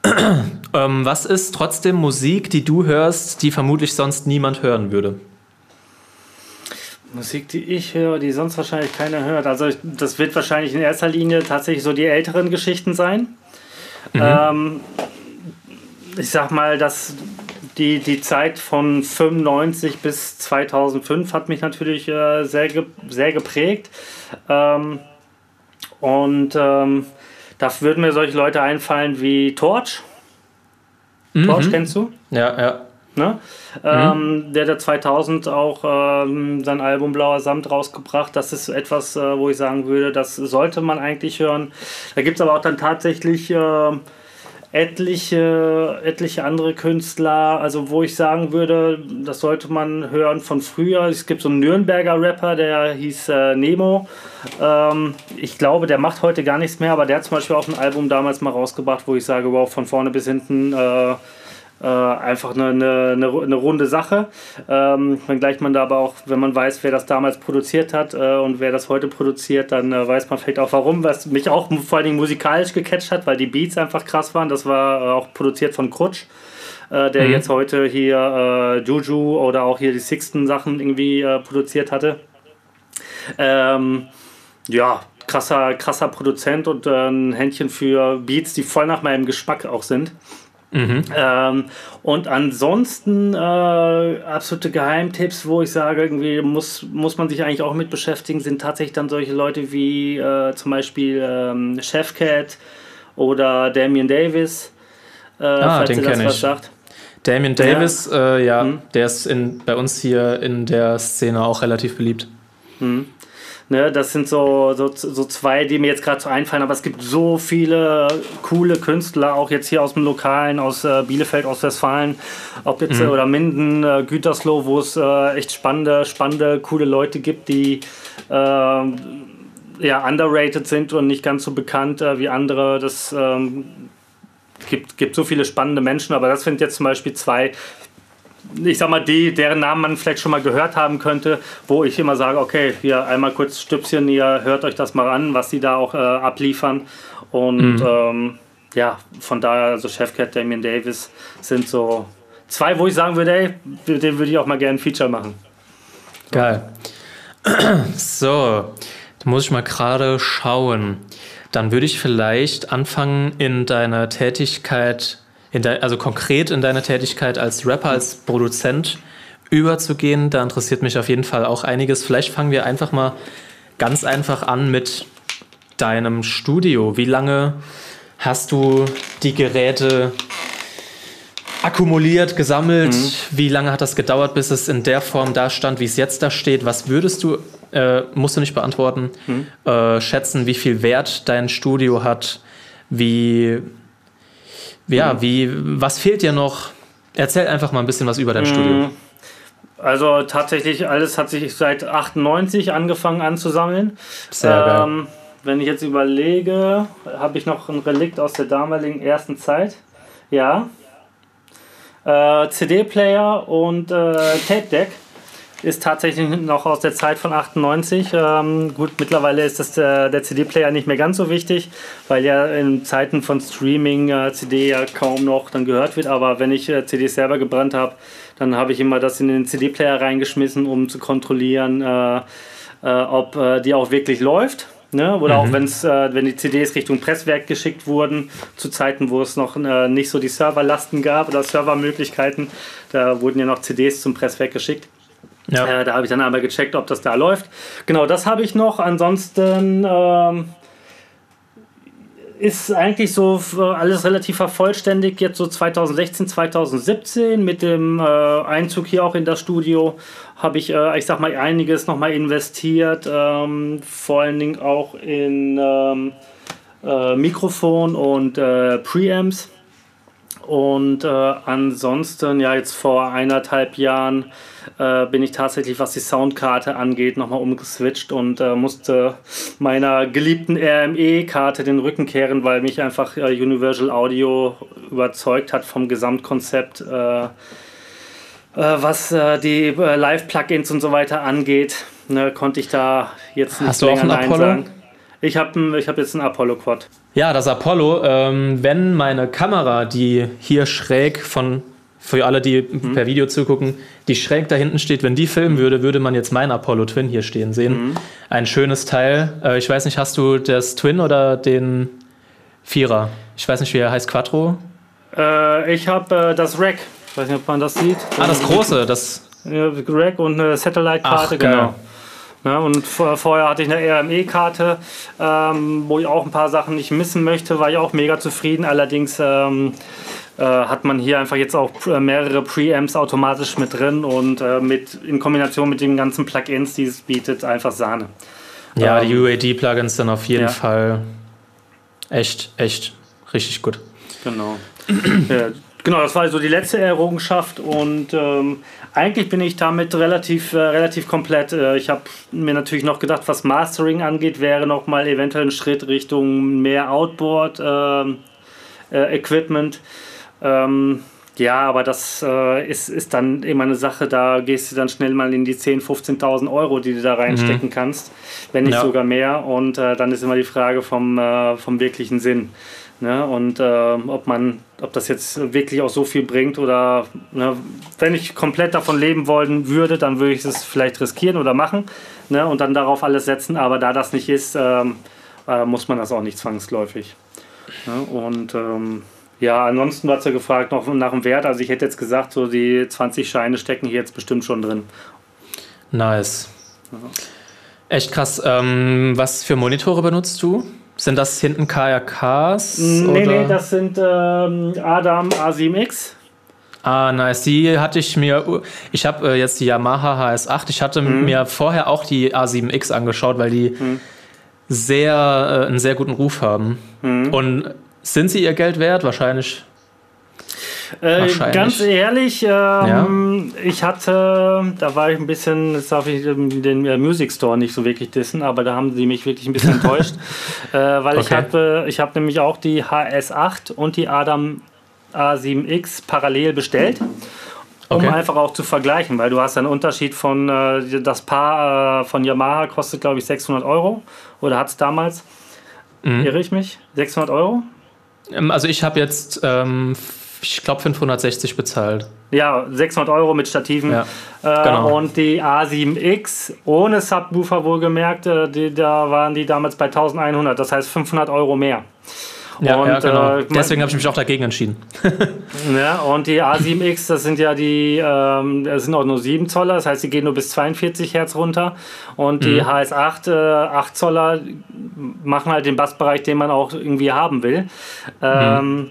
S1: ähm, was ist trotzdem Musik, die du hörst, die vermutlich sonst niemand hören würde?
S2: Musik, die ich höre, die sonst wahrscheinlich keiner hört. Also das wird wahrscheinlich in erster Linie tatsächlich so die älteren Geschichten sein. Mhm. Ähm, ich sag mal, dass die, die Zeit von 95 bis 2005 hat mich natürlich äh, sehr, ge sehr geprägt. Ähm, und ähm, da würden mir solche Leute einfallen wie Torch. Mhm. Torch kennst du?
S1: Ja, ja.
S2: Ne? Mhm. Ähm, der hat 2000 auch ähm, sein Album Blauer Samt rausgebracht. Das ist etwas, äh, wo ich sagen würde, das sollte man eigentlich hören. Da gibt es aber auch dann tatsächlich äh, etliche, etliche andere Künstler, also wo ich sagen würde, das sollte man hören von früher. Es gibt so einen Nürnberger Rapper, der hieß äh, Nemo. Ähm, ich glaube, der macht heute gar nichts mehr, aber der hat zum Beispiel auch ein Album damals mal rausgebracht, wo ich sage, wow, von vorne bis hinten äh, äh, einfach eine, eine, eine, runde Sache. Ähm, wenngleich man da aber auch, wenn man weiß, wer das damals produziert hat äh, und wer das heute produziert, dann äh, weiß man vielleicht auch warum, was mich auch vor allen Dingen musikalisch gecatcht hat, weil die Beats einfach krass waren. Das war äh, auch produziert von Krutsch. Äh, der mhm. jetzt heute hier äh, Juju oder auch hier die Sixten Sachen irgendwie produziert hatte. Ähm, ja, krasser, krasser Produzent und ein Händchen für Beats, die voll nach meinem Geschmack auch sind. Mhm. Ähm, und ansonsten äh, absolute Geheimtipps, wo ich sage, irgendwie muss, muss man sich eigentlich auch mit beschäftigen, sind tatsächlich dann solche Leute wie äh, zum Beispiel ähm, Chefcat oder Damian Davis.
S1: Äh, ah, den kenne ich. Sagt. Damian Davis, ja, äh, ja hm. der ist in, bei uns hier in der Szene auch relativ beliebt.
S2: Hm. Ne, das sind so, so, so zwei, die mir jetzt gerade so einfallen, aber es gibt so viele coole Künstler, auch jetzt hier aus dem Lokalen, aus äh, Bielefeld, aus Westfalen, ob jetzt mhm. oder Minden, äh, Gütersloh, wo es äh, echt spannende, spannende, coole Leute gibt, die äh, ja underrated sind und nicht ganz so bekannt äh, wie andere. Das ähm, gibt, gibt so viele spannende Menschen, aber das sind jetzt zum Beispiel zwei, ich sag mal, die, deren Namen man vielleicht schon mal gehört haben könnte, wo ich immer sage, okay, hier einmal kurz Stüpschen, ihr hört euch das mal an, was die da auch äh, abliefern. Und mhm. ähm, ja, von daher, also Chefcat, Damien Davis sind so zwei, wo ich sagen würde, ey, den würde ich auch mal gerne ein Feature machen.
S1: Geil. So, da muss ich mal gerade schauen. Dann würde ich vielleicht anfangen, in deiner Tätigkeit de, also konkret in deine Tätigkeit als Rapper, als Produzent überzugehen. Da interessiert mich auf jeden Fall auch einiges. Vielleicht fangen wir einfach mal ganz einfach an mit deinem Studio. Wie lange hast du die Geräte akkumuliert, gesammelt? Mhm. Wie lange hat das gedauert, bis es in der Form da stand, wie es jetzt da steht? Was würdest du, äh, musst du nicht beantworten, mhm. äh, schätzen, wie viel Wert dein Studio hat? Wie ja, wie, was fehlt dir noch? Erzähl einfach mal ein bisschen was über dein Studio. Mm.
S2: Also tatsächlich, alles hat sich seit 98 angefangen anzusammeln.
S1: Sehr ähm,
S2: Wenn ich jetzt überlege, habe ich noch ein Relikt aus der damaligen ersten Zeit. Ja. Äh, CD-Player und äh, Tape Deck ist tatsächlich noch aus der Zeit von 98. Ähm, gut, mittlerweile ist das der, der CD-Player nicht mehr ganz so wichtig, weil ja in Zeiten von Streaming äh, CD ja kaum noch dann gehört wird. Aber wenn ich äh, CDs selber gebrannt habe, dann habe ich immer das in den CD-Player reingeschmissen, um zu kontrollieren, äh, äh ob äh, die auch wirklich läuft. Ne? Oder mhm. auch wenn's, äh, wenn die CDs Richtung Presswerk geschickt wurden, zu Zeiten, wo es noch äh, nicht so die Serverlasten gab oder Servermöglichkeiten, da wurden ja noch CDs zum Presswerk geschickt. Ja. Äh, da habe ich dann einmal gecheckt, ob das da läuft. Genau, das habe ich noch. Ansonsten, ähm, ist eigentlich so alles relativ vervollständigt, jetzt so 2016, 2017 mit dem äh, Einzug hier auch in das Studio habe ich, äh, ich sag mal, einiges nochmal investiert, ähm, vor allen Dingen auch in ähm, äh, Mikrofon und äh, Preamps. Und äh, ansonsten, ja, jetzt vor eineinhalb Jahren äh, bin ich tatsächlich, was die Soundkarte angeht, nochmal umgeswitcht und äh, musste meiner geliebten RME-Karte den Rücken kehren, weil mich einfach äh, Universal Audio überzeugt hat vom Gesamtkonzept, äh, äh, was die Live-Plugins und so weiter angeht. Ne, konnte ich da jetzt
S1: nicht Hast du auch einen Apollo? sagen.
S2: Ich habe ich hab jetzt einen Apollo Quad.
S1: Ja, das Apollo, ähm, wenn meine Kamera, die hier schräg von, für alle, die mhm. per Video zugucken, die schräg da hinten steht, wenn die filmen würde, würde man jetzt meinen Apollo Twin hier stehen sehen. Mhm. Ein schönes Teil. Äh, ich weiß nicht, hast du das Twin oder den Vierer? Ich weiß nicht, wie er heißt, Quattro?
S2: Äh, ich habe äh, das Rack. Ich weiß nicht, ob man das sieht.
S1: Ah, das große, das.
S2: Ja, Rack und eine Satellite-Karte, genau. Ja, und vorher hatte ich eine RME-Karte, ähm, wo ich auch ein paar Sachen nicht missen möchte, war ich auch mega zufrieden. Allerdings ähm, äh, hat man hier einfach jetzt auch äh, mehrere Preamps automatisch mit drin und äh, mit, in Kombination mit den ganzen Plugins, die es bietet, einfach Sahne.
S1: Ja, ähm, die UAD-Plugins dann auf jeden ja. Fall echt, echt richtig gut.
S2: Genau. genau, das war so die letzte Errungenschaft und ähm, eigentlich bin ich damit relativ, äh, relativ komplett. Äh, ich habe mir natürlich noch gedacht, was Mastering angeht, wäre noch mal eventuell ein Schritt Richtung mehr Outboard-Equipment. Ähm, äh, ähm, ja, aber das äh, ist, ist dann immer eine Sache, da gehst du dann schnell mal in die 10.000, 15.000 Euro, die du da reinstecken mhm. kannst, wenn nicht ja. sogar mehr. Und äh, dann ist immer die Frage vom, äh, vom wirklichen Sinn. Ne? Und äh, ob man, ob das jetzt wirklich auch so viel bringt oder ne? wenn ich komplett davon leben wollen würde, dann würde ich es vielleicht riskieren oder machen ne? und dann darauf alles setzen. Aber da das nicht ist, ähm, äh, muss man das auch nicht zwangsläufig. Ne? Und ähm, ja, ansonsten hat sie gefragt noch nach dem Wert. Also ich hätte jetzt gesagt, so die 20 Scheine stecken hier jetzt bestimmt schon drin.
S1: Nice. Ja. Echt krass. Ähm, was für Monitore benutzt du? Sind das hinten KRKs?
S2: Nee, oder? nee, das sind ähm, Adam A7X.
S1: Ah, nice. Die hatte ich mir. Ich habe äh, jetzt die Yamaha HS8. Ich hatte mhm. mir vorher auch die A7X angeschaut, weil die mhm. sehr, äh, einen sehr guten Ruf haben. Mhm. Und sind sie ihr Geld wert? Wahrscheinlich
S2: äh, ganz ehrlich, ähm, ja. ich hatte, da war ich ein bisschen, jetzt darf ich den äh, Music Store nicht so wirklich dissen, aber da haben sie mich wirklich ein bisschen enttäuscht, äh, weil okay. ich habe ich hab nämlich auch die HS8 und die Adam A7X parallel bestellt. Um okay. einfach auch zu vergleichen, weil du hast einen Unterschied von, äh, das Paar äh, von Yamaha kostet glaube ich 600 Euro oder hat es damals, mhm. irre ich mich, 600 Euro?
S1: Ähm, also ich habe jetzt ähm, ich glaube, 560 bezahlt.
S2: Ja, 600 Euro mit Stativen. Ja, äh, genau. Und die A7X ohne Subwoofer wohlgemerkt, äh, die, da waren die damals bei 1100, das heißt 500 Euro mehr.
S1: Ja, und, ja genau. Äh, Deswegen habe ich mich auch dagegen entschieden.
S2: ja, und die A7X, das sind ja die, ähm, das sind auch nur 7 Zoller, das heißt, die gehen nur bis 42 Hertz runter. Und die mhm. HS8, äh, 8 Zoller, machen halt den Bassbereich, den man auch irgendwie haben will. Ähm, mhm.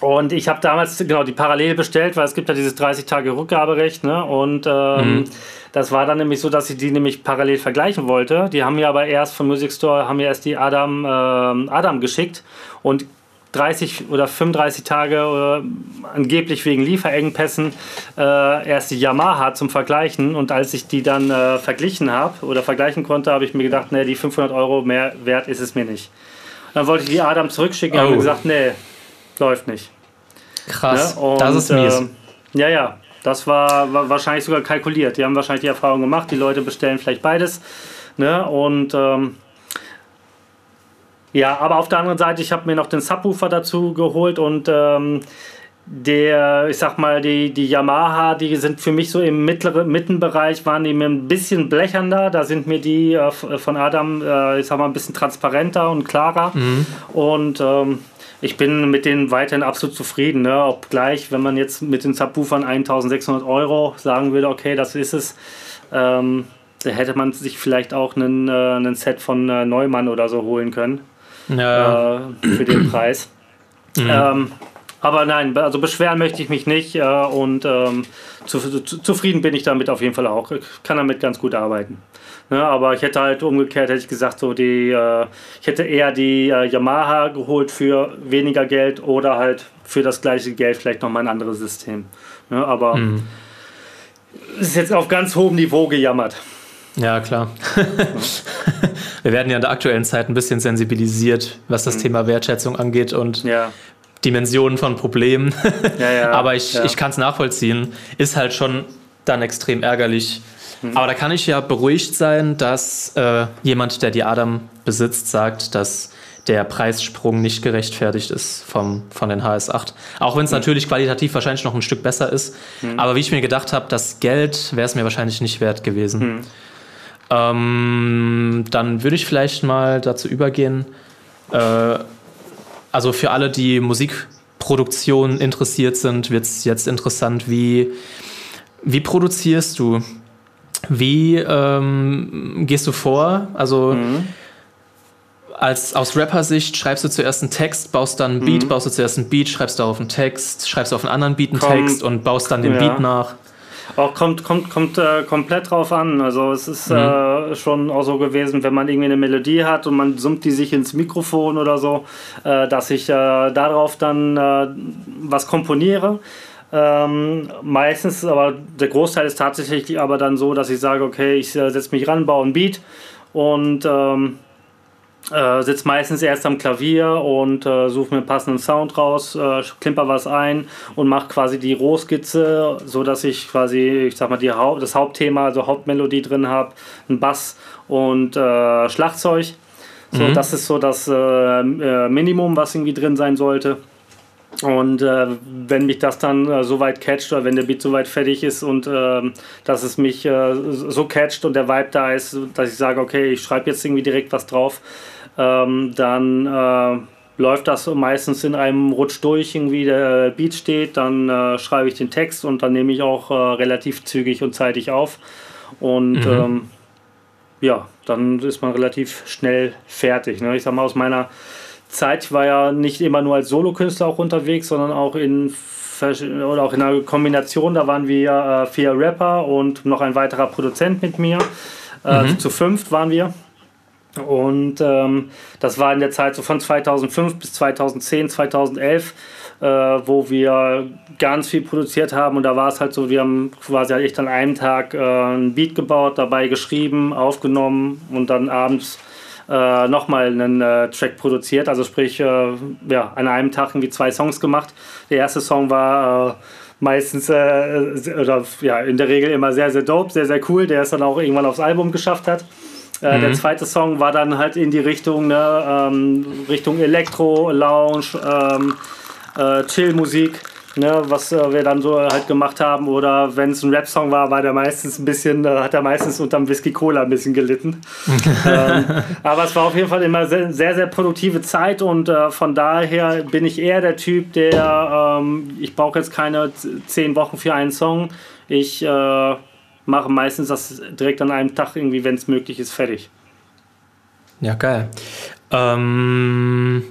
S2: Und ich habe damals genau die parallel bestellt, weil es gibt ja dieses 30 Tage Rückgaberecht, ne? Und ähm, mhm. das war dann nämlich so, dass ich die nämlich parallel vergleichen wollte. Die haben mir aber erst vom Music Store haben mir erst die Adam, äh, Adam geschickt und 30 oder 35 Tage äh, angeblich wegen Lieferengpässen äh, erst die Yamaha zum Vergleichen und als ich die dann äh, verglichen habe oder vergleichen konnte, habe ich mir gedacht, nee, die 500 Euro mehr wert ist es mir nicht. Dann wollte ich die Adam zurückschicken oh. und habe gesagt, nee, läuft nicht.
S1: Krass, ne? und, das ist mies. Äh,
S2: ja, ja, das war, war, wahrscheinlich sogar kalkuliert. Die haben wahrscheinlich die Erfahrung gemacht, die Leute bestellen vielleicht beides. Ne? Und ähm, ja, aber auf der anderen Seite, ich habe mir noch den Subwoofer dazu geholt und ähm, der, ich sag mal, die, die Yamaha, die sind für mich so im mittleren Mittenbereich, waren die mir ein bisschen blechernder. Da sind mir die äh, von Adam, äh, ich sag mal, ein bisschen transparenter und klarer. Mhm. Und ähm, ich bin mit denen weiterhin absolut zufrieden. Ne? Obgleich, wenn man jetzt mit den Subwoofern 1600 Euro sagen würde, okay, das ist es, ähm, da hätte man sich vielleicht auch einen, äh, einen Set von äh, Neumann oder so holen können. ja. äh, für den Preis. Mhm. Ähm, aber nein, also beschweren möchte ich mich nicht äh, und ähm, zu, zu, zufrieden bin ich damit auf jeden Fall auch. Ich kann damit ganz gut arbeiten. Ne, aber ich hätte halt umgekehrt, hätte ich gesagt, so die, äh, ich hätte eher die äh, Yamaha geholt für weniger Geld oder halt für das gleiche Geld vielleicht nochmal ein anderes System. Ne, aber mhm. ist jetzt auf ganz hohem Niveau gejammert.
S1: Ja, klar. Wir werden ja in der aktuellen Zeit ein bisschen sensibilisiert, was das mhm. Thema Wertschätzung angeht und ja. Dimensionen von Problemen. Ja, ja, Aber ich, ich kann es nachvollziehen. Ist halt schon dann extrem ärgerlich. Mhm. Aber da kann ich ja beruhigt sein, dass äh, jemand, der die Adam besitzt, sagt, dass der Preissprung nicht gerechtfertigt ist vom, von den HS8. Auch wenn es mhm. natürlich qualitativ wahrscheinlich noch ein Stück besser ist. Mhm. Aber wie ich mir gedacht habe, das Geld wäre es mir wahrscheinlich nicht wert gewesen. Mhm. Ähm, dann würde ich vielleicht mal dazu übergehen, äh, also für alle, die Musikproduktion interessiert sind, wird es jetzt interessant, wie, wie produzierst du? Wie ähm, gehst du vor? Also mhm. als, aus Rapper-Sicht schreibst du zuerst einen Text, baust dann einen Beat, mhm. baust du zuerst einen Beat, schreibst darauf einen Text, schreibst auf einen anderen Beat einen Komm, Text und baust dann den ja. Beat nach.
S2: Auch kommt, kommt, kommt äh, komplett drauf an. Also es ist mhm. äh, schon auch so gewesen, wenn man irgendwie eine Melodie hat und man summt die sich ins Mikrofon oder so, äh, dass ich äh, darauf dann äh, was komponiere. Ähm, meistens, aber der Großteil ist tatsächlich aber dann so, dass ich sage, okay, ich äh, setze mich ran, baue ein Beat und ähm, äh, sitze meistens erst am Klavier und äh, suche mir einen passenden Sound raus, äh, klimper was ein und mache quasi die Rohskizze, so dass ich quasi, ich sag mal, die Haupt, das Hauptthema, also Hauptmelodie drin habe, einen Bass und äh, Schlagzeug. So, mhm. das ist so das äh, Minimum, was irgendwie drin sein sollte. Und äh, wenn mich das dann äh, so weit catcht oder wenn der Beat so weit fertig ist und äh, dass es mich äh, so catcht und der Vibe da ist, dass ich sage, okay, ich schreibe jetzt irgendwie direkt was drauf, ähm, dann äh, läuft das meistens in einem Rutsch durch, irgendwie der Beat steht, dann äh, schreibe ich den Text und dann nehme ich auch relativ zügig und zeitig auf. Und mhm. ähm, ja, dann ist man relativ schnell fertig. Ne? Ich sag mal, aus meiner Zeit, ich war ja nicht immer nur als Solokünstler auch unterwegs, sondern auch in oder auch in einer Kombination. Da waren wir äh, vier Rapper und noch ein weiterer Produzent mit mir. Äh, mhm. Zu fünft waren wir. Und ähm, das war in der Zeit so von 2005 bis 2010, 2011, äh, wo wir ganz viel produziert haben. Und da war es halt so, wir haben quasi halt echt an einem Tag äh, ein Beat gebaut, dabei geschrieben, aufgenommen und dann abends äh, nochmal einen äh, Track produziert. Also sprich, äh, ja, an einem Tag irgendwie zwei Songs gemacht. Der erste Song war äh, meistens, äh, oder ja, in der Regel immer sehr, sehr dope, sehr, sehr cool, der es dann auch irgendwann aufs Album geschafft hat. Äh, mhm. Der zweite Song war dann halt in die Richtung, ne, ähm, Richtung Elektro, Lounge, ähm, Chill-Musik ne, was äh, wir dann so halt gemacht haben. Oder wenn es ein Rap-Song war, war der meistens ein bisschen, äh, hat er meistens unterm Whisky Cola ein bisschen gelitten. ähm, aber es war auf jeden Fall immer sehr, sehr, sehr produktive Zeit und äh, von daher bin ich eher der Typ, der, ähm, ich brauche jetzt keine zehn Wochen für einen Song. Ich äh, mache meistens das direkt an einem Tag irgendwie, wenn es möglich ist, fertig.
S1: Ja, geil. Ähm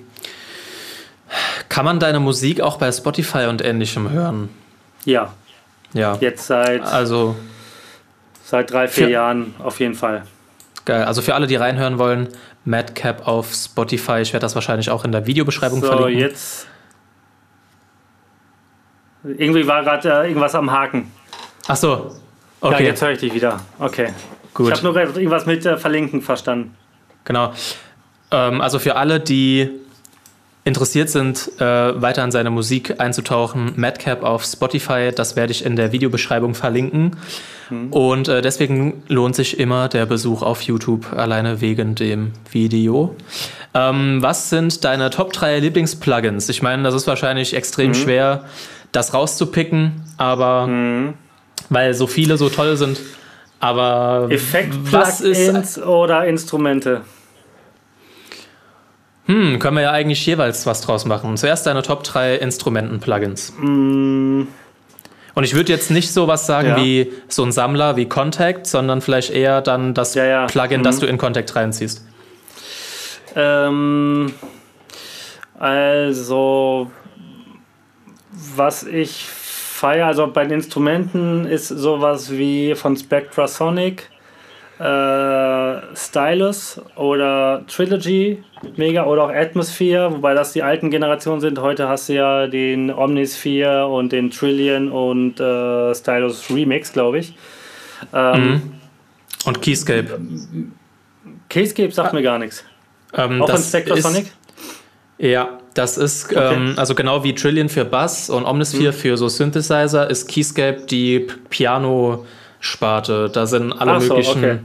S1: kann man deine Musik auch bei Spotify und ähnlichem hören?
S2: Ja.
S1: Ja.
S2: Jetzt seit, also, seit drei, vier Jahren auf jeden Fall.
S1: Geil. Also für alle, die reinhören wollen, Madcap auf Spotify. Ich werde das wahrscheinlich auch in der Videobeschreibung
S2: so,
S1: verlinken.
S2: jetzt. Irgendwie war gerade äh, irgendwas am Haken.
S1: Ach so. Okay.
S2: Ja, jetzt höre ich dich wieder. Okay. Gut. Ich habe nur irgendwas mit äh, Verlinken verstanden.
S1: Genau. Ähm, also für alle, die interessiert sind, äh, weiter an seine Musik einzutauchen, Madcap auf Spotify, das werde ich in der Videobeschreibung verlinken. Mhm. Und äh, deswegen lohnt sich immer der Besuch auf YouTube, alleine wegen dem Video. Ähm, was sind deine Top 3 Lieblingsplugins? Ich meine, das ist wahrscheinlich extrem mhm. schwer, das rauszupicken, aber mhm. weil so viele so toll sind. Aber
S2: Effekt-Plugins oder Instrumente?
S1: Hm, können wir ja eigentlich jeweils was draus machen. Zuerst deine Top 3 Instrumenten-Plugins. Mm. Und ich würde jetzt nicht so was sagen ja. wie so ein Sammler wie Contact, sondern vielleicht eher dann das ja, ja. Plugin, mhm. das du in Contact reinziehst.
S2: Ähm, Also, was ich feiere, also bei den Instrumenten ist sowas wie von Spectrasonic, äh, Stylus oder Trilogy mega oder auch Atmosphere, wobei das die alten Generationen sind. Heute hast du ja den Omnisphere und den Trillion und äh, Stylus Remix, glaube ich.
S1: Ähm, mhm. Und Keyscape.
S2: Keyscape sagt ah. mir gar nichts.
S1: Ähm, auch von Spectrasonic? Ist, ja, das ist okay. ähm, also genau wie Trillion für Bass und Omnisphere mhm. für so Synthesizer ist Keyscape die Piano-Sparte. Da sind alle so, möglichen okay.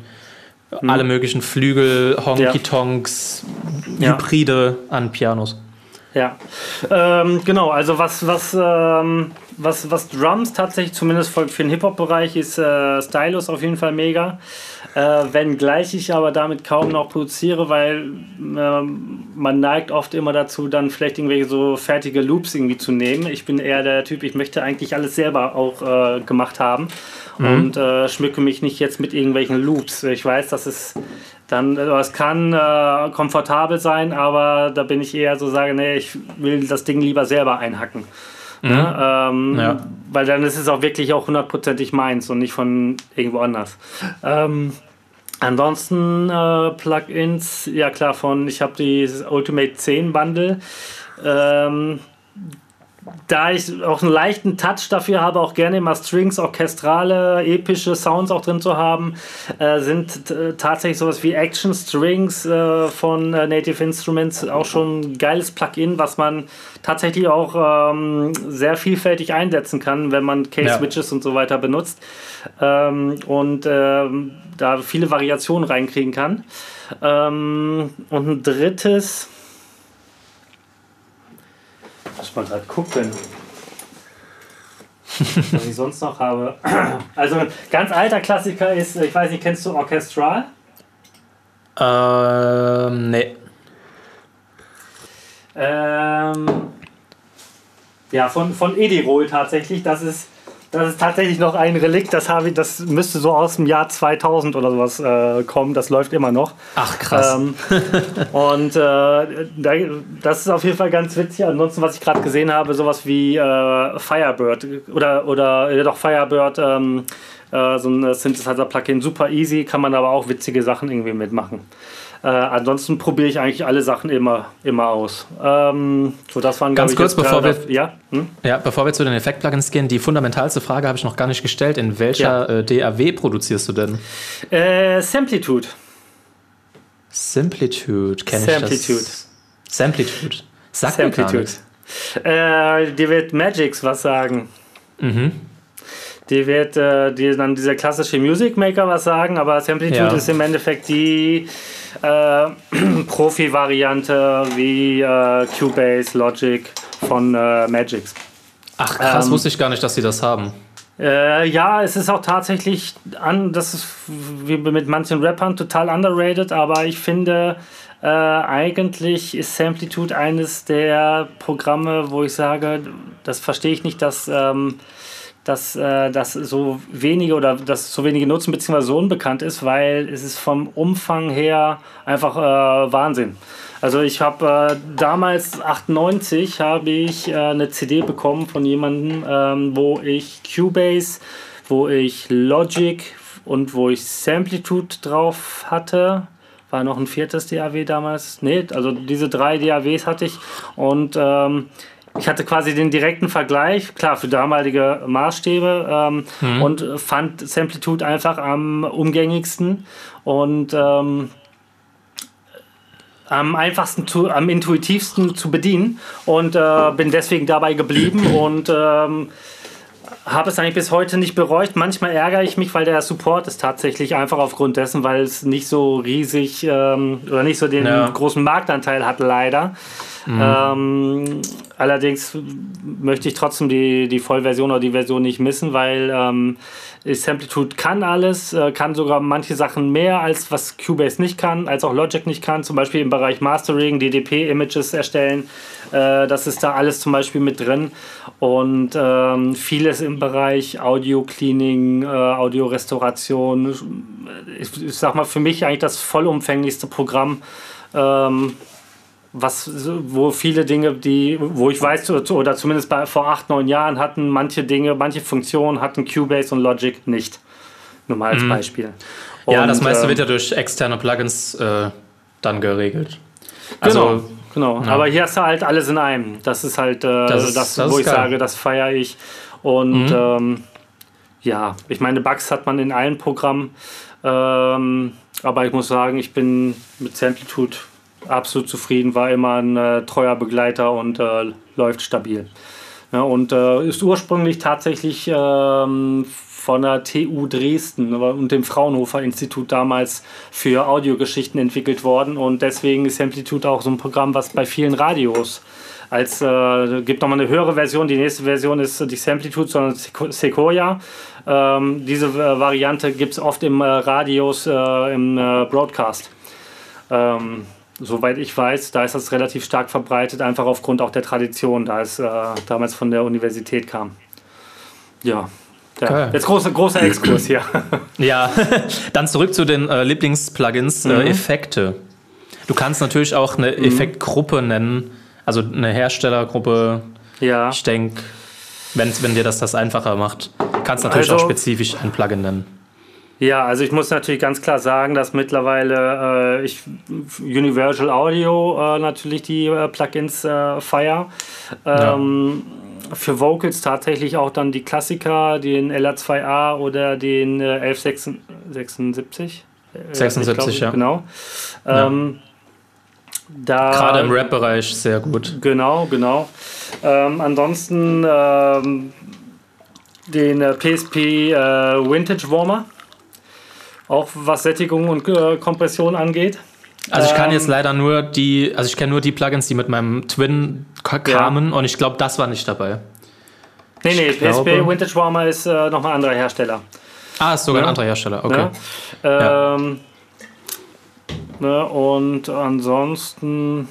S1: mhm. alle möglichen Flügel, Honky-Tonks, ja. Hybride an Pianos.
S2: Ja, ähm, genau. Also was was ähm, was was Drums tatsächlich zumindest für, für den Hip Hop Bereich ist äh, Stylus auf jeden Fall mega. Äh, wenngleich ich aber damit kaum noch produziere, weil äh, man neigt oft immer dazu, dann vielleicht irgendwelche so fertige Loops irgendwie zu nehmen. Ich bin eher der Typ, ich möchte eigentlich alles selber auch äh, gemacht haben mhm. und äh, schmücke mich nicht jetzt mit irgendwelchen Loops. Ich weiß, dass es dann, also es kann äh, komfortabel sein, aber da bin ich eher so, sage, nee, ich will das Ding lieber selber einhacken. Mhm. Ja, ähm, ja. Weil dann ist es auch wirklich auch hundertprozentig meins und nicht von irgendwo anders. Ähm, ansonsten äh, Plugins, ja klar, von ich habe dieses Ultimate 10 Bundle. Ähm, da ich auch einen leichten Touch dafür habe, auch gerne immer Strings, orchestrale, epische Sounds auch drin zu haben, äh, sind äh, tatsächlich sowas wie Action Strings äh, von äh, Native Instruments auch schon ein geiles Plugin, was man tatsächlich auch ähm, sehr vielfältig einsetzen kann, wenn man Case-Switches ja. und so weiter benutzt ähm, und ähm, da viele Variationen reinkriegen kann. Ähm, und ein drittes muss mal gerade gucken. was ich sonst noch habe. Also ganz alter Klassiker ist, ich weiß nicht, kennst du Orchestral?
S1: Ähm, nee.
S2: Ähm, ja, von, von Edirol tatsächlich. Das ist das ist tatsächlich noch ein Relikt, das, habe ich, das müsste so aus dem Jahr 2000 oder sowas äh, kommen. Das läuft immer noch.
S1: Ach, krass. Ähm,
S2: und äh, das ist auf jeden Fall ganz witzig. Ansonsten, was ich gerade gesehen habe, sowas wie äh, Firebird oder, oder ja, doch Firebird, ähm, äh, so ein Synthesizer-Plugin, super easy, kann man aber auch witzige Sachen irgendwie mitmachen. Äh, ansonsten probiere ich eigentlich alle Sachen immer, immer aus. Ähm, so, das waren,
S1: Ganz kurz, bevor wir,
S2: ja?
S1: Hm? ja, bevor wir zu den Effekt-Plugins gehen, die fundamentalste Frage habe ich noch gar nicht gestellt. In welcher ja. äh, DAW produzierst du denn?
S2: Äh, Samplitude.
S1: Simplitude, kenne ich
S2: Samplitude.
S1: das? Samplitude. Sagt Samplitude.
S2: Äh, dir wird Magix was sagen. Mhm. Die wird äh, die dann dieser klassische Music Maker was sagen, aber Samplitude ja. ist im Endeffekt die äh, Profi-Variante wie äh, Cubase, Logic von äh, Magix.
S1: Ach krass, ähm, wusste ich gar nicht, dass sie das haben.
S2: Äh, ja, es ist auch tatsächlich an, das ist wie mit manchen Rappern total underrated, aber ich finde, äh, eigentlich ist Samplitude eines der Programme, wo ich sage, das verstehe ich nicht, dass ähm, dass äh, das so wenige oder dass so wenige nutzen beziehungsweise so unbekannt ist, weil es ist vom Umfang her einfach äh, Wahnsinn. Also ich habe äh, damals 98 habe ich äh, eine CD bekommen von jemandem, ähm, wo ich Cubase, wo ich Logic und wo ich Samplitude drauf hatte. War noch ein viertes DAW damals. Nee, also diese drei DAWs hatte ich und ähm, ich hatte quasi den direkten Vergleich, klar, für damalige Maßstäbe ähm, mhm. und fand Samplitude einfach am umgängigsten und ähm, am einfachsten, zu, am intuitivsten zu bedienen und äh, bin deswegen dabei geblieben und ähm, habe es eigentlich bis heute nicht bereut. Manchmal ärgere ich mich, weil der Support ist tatsächlich einfach aufgrund dessen, weil es nicht so riesig ähm, oder nicht so den ja. großen Marktanteil hat, leider. Mhm. Ähm, allerdings möchte ich trotzdem die, die Vollversion oder die Version nicht missen, weil ähm, Samplitude kann alles, äh, kann sogar manche Sachen mehr, als was Cubase nicht kann, als auch Logic nicht kann, zum Beispiel im Bereich Mastering, DDP-Images erstellen. Äh, das ist da alles zum Beispiel mit drin. Und ähm, vieles im Bereich Audio-Cleaning, äh, Audio-Restauration. Ich, ich sag mal, für mich eigentlich das vollumfänglichste Programm. Ähm, was, wo viele Dinge, die, wo ich weiß, oder zumindest bei, vor acht, neun Jahren hatten manche Dinge, manche Funktionen hatten Cubase und Logic nicht. Nur mal als mhm. Beispiel.
S1: Und, ja, das meiste äh, wird ja durch externe Plugins äh, dann geregelt.
S2: Also, genau, genau. Ja. Aber hier hast du halt alles in einem. Das ist halt äh, das, ist, das, das, wo ich geil. sage, das feiere ich. Und mhm. ähm, ja, ich meine, Bugs hat man in allen Programmen. Ähm, aber ich muss sagen, ich bin mit Samplitude absolut zufrieden, war immer ein äh, treuer Begleiter und äh, läuft stabil. Ja, und äh, ist ursprünglich tatsächlich ähm, von der TU Dresden und dem Fraunhofer Institut damals für Audiogeschichten entwickelt worden und deswegen ist Amplitude auch so ein Programm, was bei vielen Radios als äh, gibt nochmal eine höhere Version. Die nächste Version ist die Samplitude, sondern Sequoia. Ähm, diese äh, Variante gibt es oft im äh, Radios, äh, im äh, Broadcast. Ähm, soweit ich weiß, da ist das relativ stark verbreitet, einfach aufgrund auch der Tradition, da es äh, damals von der Universität kam. Ja. ja. Jetzt großer, großer Exkurs hier.
S1: ja, dann zurück zu den äh, Lieblingsplugins, äh, mhm. Effekte. Du kannst natürlich auch eine mhm. Effektgruppe nennen, also eine Herstellergruppe. Ja. Ich denke, wenn, wenn dir das das einfacher macht, kannst du natürlich also, auch spezifisch ein Plugin nennen.
S2: Ja, also ich muss natürlich ganz klar sagen, dass mittlerweile äh, ich Universal Audio äh, natürlich die äh, Plugins äh, feier. Ähm, ja. Für Vocals tatsächlich auch dann die Klassiker, den LR2A oder den äh, 1176.
S1: 76, ja.
S2: Genau.
S1: Ähm, ja. Gerade im Rap-Bereich sehr gut.
S2: Genau, genau. Ähm, ansonsten ähm, den PSP äh, äh, Vintage Warmer auch was Sättigung und äh, Kompression angeht.
S1: Also ich kann jetzt ähm, leider nur die, also ich kenne nur die Plugins, die mit meinem Twin kamen ja. und ich glaube, das war nicht dabei.
S2: Nee, nee, ich PSP glaube, Vintage Warmer ist äh, nochmal ein anderer Hersteller.
S1: Ah, ist sogar ja. ein anderer Hersteller, okay.
S2: Ja. Ähm, ne, und ansonsten,